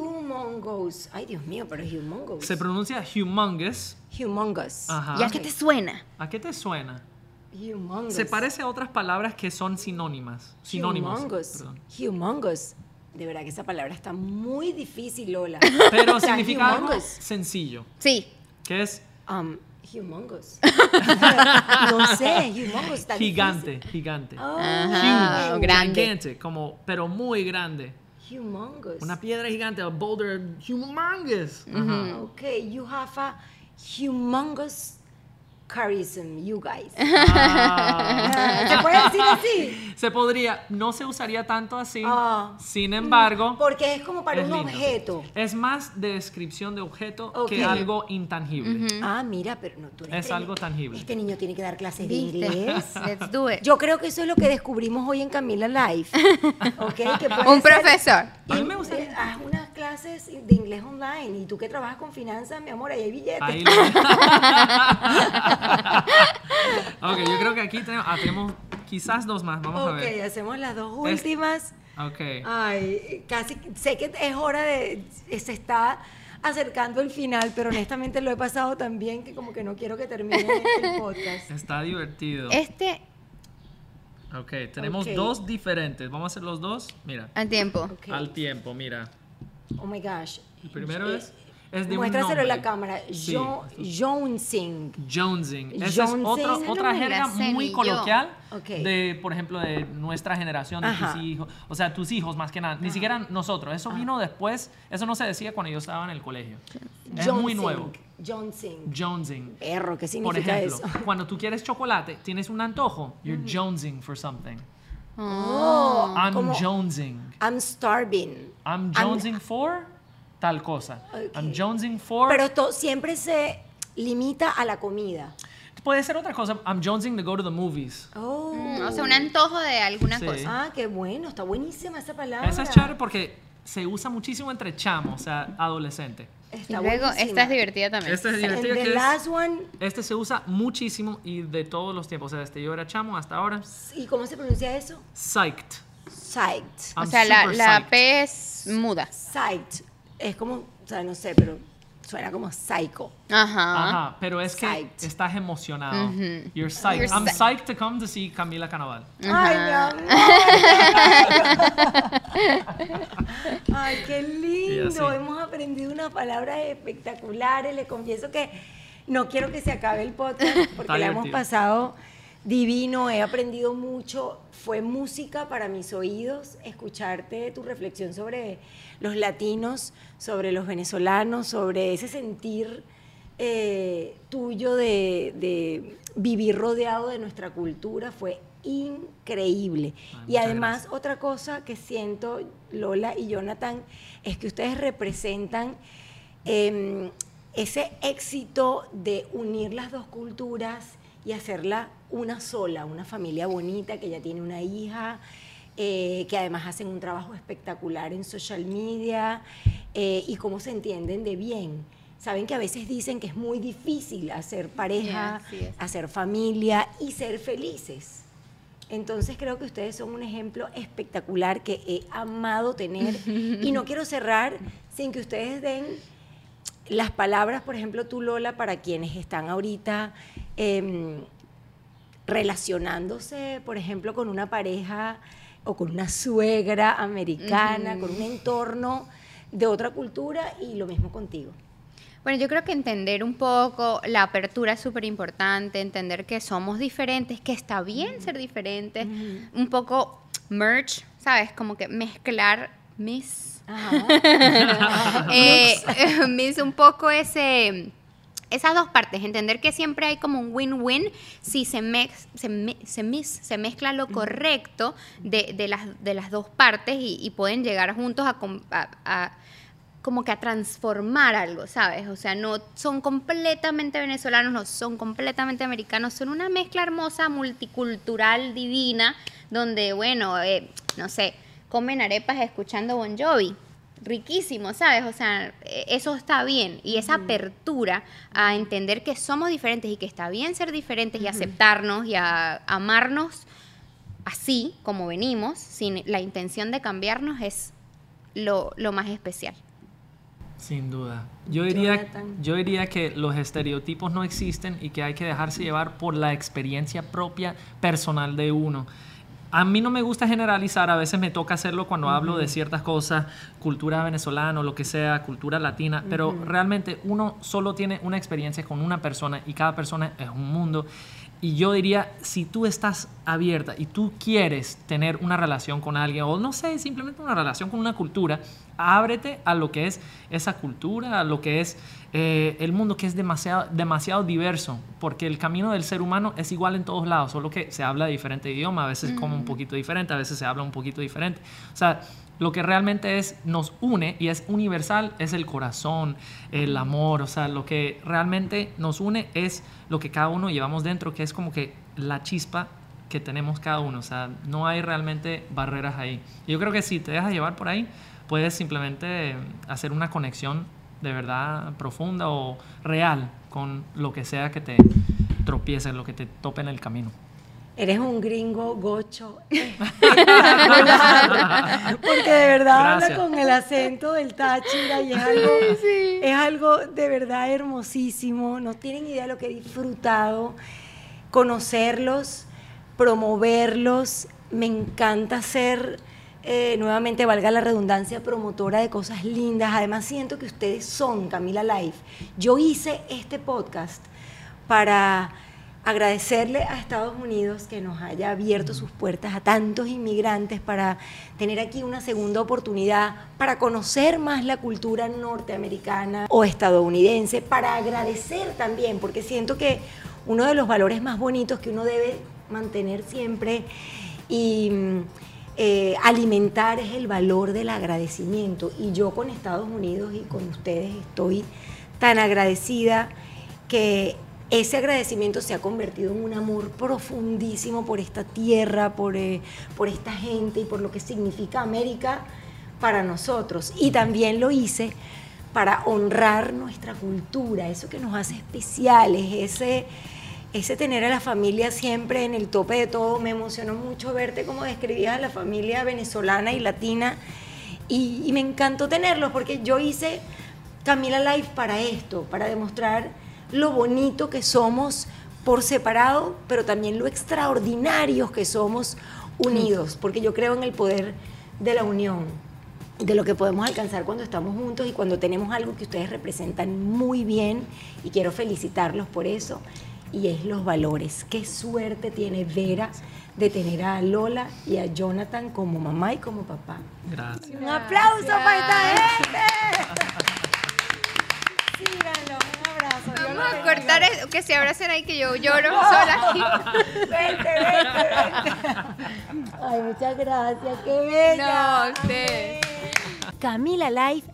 Humongous. Ay, Dios mío, pero humongous. Se pronuncia humongous. Humongous. Ajá. ¿Y a qué te suena? ¿A qué te suena? Humongous. Se parece a otras palabras que son sinónimas. Sinónimos. Humongous. perdón. Humongous. De verdad que esa palabra está muy difícil, Lola. Pero significa algo sencillo. Sí, ¿Qué es Um, humongous. no sé, humongous. gigante? difícil. Gigante. Oh, Ajá, Huge, grande. Gigante, como, pero muy grande. humongous. Una piedra gigante, a boulder humongous. Okay, you have a humongous charism, you guys. Ah. ¿Se puede decir así? Se podría, no se usaría tanto así. Ah. Sin embargo, Porque es como para es un lindo. objeto. Es más de descripción de objeto que algo intangible. Ah, mira, pero no, tú eres Es algo tangible. Este niño tiene que dar clases de inglés. Let's do it. Yo creo que eso es lo que descubrimos hoy en Camila Live. ¿Ok? Que puede Un profesor. A mí Y, me gustaría- eh, Haz unas clases de inglés online. Y tú que trabajas con finanzas, mi amor, ahí hay billetes. Ahí lo- ok, yo creo que aquí tenemos, ah, tenemos quizás dos más. Vamos a ok, ver. hacemos las dos Es- últimas. Ok. Ay, casi sé que es hora de. Se está acercando el final, pero honestamente lo he pasado tan bien que como que no quiero que termine el podcast. Está divertido. Este, Ok, tenemos Ok. dos diferentes. Vamos a hacer los dos. Mira, al tiempo. Ok. al tiempo, mira. Oh my gosh. El primero Eh, es, es de un Muéstraselo en la cámara. Sí. Jo- Jonesing. Jonesing. Esa es Jonesing. otra, Esa otra no jerga muy coloquial Ok. de, por ejemplo, de nuestra generación, de Ajá. tus hijos. O sea, tus hijos más que nada. Ni siquiera nosotros. Eso vino después. Eso no se decía cuando yo estaba en el colegio. Es muy Jonesing. nuevo. Jonesing. Jonesing. Perro, ¿qué Por significa ejemplo, eso? cuando tú quieres chocolate, tienes un antojo, you're jonesing for something. Oh, I'm como, jonesing. I'm starving. I'm jonesing for tal cosa. I'm Ok. jonesing for. Pero to- siempre se limita a la comida. Puede ser otra cosa. I'm jonesing to go to the movies. Oh. Mm, O sea, un antojo de alguna Sí. cosa. Ah, qué bueno, está buenísima esa palabra. Esa es chévere porque se usa muchísimo entre chamos, o sea, adolescente. Y Está luego, buenísima. esta es divertida también. Este es the que es- one, Este se usa muchísimo y de todos los tiempos. O sea, desde yo era chamo hasta ahora. ¿y cómo se pronuncia eso? Psyched. Psyched. O I'm sea, la, la. P es muda. Psyched. Es como, o sea, no sé, pero suena como psycho. Ajá. Ajá, pero es que Psyched. estás emocionado. You're psyched. You're I'm psyched. psyched to come to see Camila Canaval. Ay, mi amor. Ay, qué lindo. Hemos aprendido unas palabras espectaculares. Les confieso que no quiero que se acabe el podcast porque la hemos pasado divino. He aprendido mucho. Fue música para mis oídos escucharte tu reflexión sobre los latinos, sobre los venezolanos, sobre ese sentir eh, tuyo de, de vivir rodeado de nuestra cultura. Fue increíble. Ay, y además, otra cosa que siento, Lola y Jonathan, es que ustedes representan em, ese éxito de unir las dos culturas y hacerla una sola, una familia bonita que ya tiene una hija, eh, que además hacen un trabajo espectacular en social media eh, y cómo se entienden de bien. Saben que a veces dicen que es muy difícil hacer pareja, hacer familia y ser felices. Entonces creo que ustedes son un ejemplo espectacular que he amado tener y no quiero cerrar sin que ustedes den las palabras, por ejemplo, tú Lola, para quienes están ahorita em, relacionándose, por ejemplo, con una pareja o con una suegra americana, con un entorno de otra cultura y lo mismo contigo. Bueno, yo creo que entender un poco la apertura es súper importante, entender que somos diferentes, que está bien ser diferentes, un poco merge, ¿sabes? Como que mezclar mis, Ajá. eh, mis un poco ese esas dos partes, entender que siempre hay como un win-win si se, se, me- se, mis- se mezcla lo correcto de, de las, de las dos partes y, y pueden llegar juntos a- a- como que a transformar algo, ¿sabes? O sea, no son completamente venezolanos, no son completamente americanos, son una mezcla hermosa, multicultural, divina, donde, bueno, eh, no sé, comen arepas escuchando Bon Jovi. Riquísimo, ¿sabes? O sea, eh, eso está bien. Y esa apertura a entender que somos diferentes y que está bien ser diferentes y aceptarnos y a amarnos así como venimos, sin la intención de cambiarnos, es lo, lo más especial. Sin duda. Yo diría, Jonathan. yo diría que los estereotipos no existen y que hay que dejarse llevar por la experiencia propia personal de uno. A mí no me gusta generalizar, a veces me toca hacerlo cuando hablo de ciertas cosas, cultura venezolana o lo que sea, cultura latina, pero realmente uno solo tiene una experiencia con una persona y cada persona es un mundo. Y yo diría, si tú estás abierta y tú quieres tener una relación con alguien, o no sé, simplemente una relación con una cultura, ábrete a lo que es esa cultura, a lo que es eh, el mundo que es demasiado, demasiado diverso, porque el camino del ser humano es igual en todos lados, solo que se habla de diferente idioma, a veces como un poquito diferente, a veces se habla un poquito diferente. O sea, lo que realmente es, nos une y es universal es el corazón, el amor, o sea, lo que realmente nos une es lo que cada uno llevamos dentro, que es como que la chispa que tenemos cada uno, o sea, no hay realmente barreras ahí. Yo creo que si te dejas llevar por ahí, puedes simplemente hacer una conexión de verdad profunda o real con lo que sea que te tropiece, lo que te tope en el camino. Eres un gringo gocho. Porque de verdad habla con el acento del Táchira y es algo, es algo de verdad hermosísimo. No tienen idea de lo que he disfrutado. Conocerlos, promoverlos. Me encanta ser, eh, nuevamente valga la redundancia, promotora de cosas lindas. Además siento que ustedes son Camila Life. Yo hice este podcast para agradecerle a Estados Unidos que nos haya abierto sus puertas a tantos inmigrantes para tener aquí una segunda oportunidad, para conocer más la cultura norteamericana o estadounidense, para agradecer también, porque siento que uno de los valores más bonitos que uno debe mantener siempre y eh, alimentar es el valor del agradecimiento. Y yo con Estados Unidos y con ustedes estoy tan agradecida que ese agradecimiento se ha convertido en un amor profundísimo por esta tierra, por, eh, por esta gente y por lo que significa América para nosotros. Y también lo hice para honrar nuestra cultura, eso que nos hace especiales, ese, ese tener a la familia siempre en el tope de todo. Me emocionó mucho verte como describías a la familia venezolana y latina. Y, y me encantó tenerlos porque yo hice Camila Life para esto, para demostrar lo bonito que somos por separado, pero también lo extraordinarios que somos unidos, porque yo creo en el poder de la unión, de lo que podemos alcanzar cuando estamos juntos y cuando tenemos algo que ustedes representan muy bien y quiero felicitarlos por eso y es los valores. Qué suerte tiene Vera de tener a Lola y a Jonathan como mamá y como papá. Gracias. Un aplauso para esta gente. Síganlo. Vamos a cortar eso, que se abracen ahí que yo lloro sola aquí. Vente, vente, vente. Ay, muchas gracias, qué bella. No, usted. Camila Life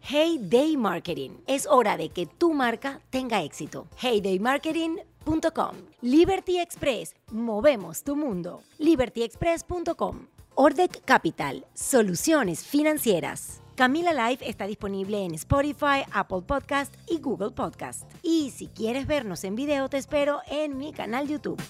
Hey Day Marketing. Es hora de que tu marca tenga éxito. Heydaymarketing.com. Liberty Express. Movemos tu mundo. LibertyExpress.com. Ordec Capital. Soluciones financieras. Camila Live está disponible en Spotify, Apple Podcast y Google Podcast. Y si quieres vernos en video, te espero en mi canal YouTube.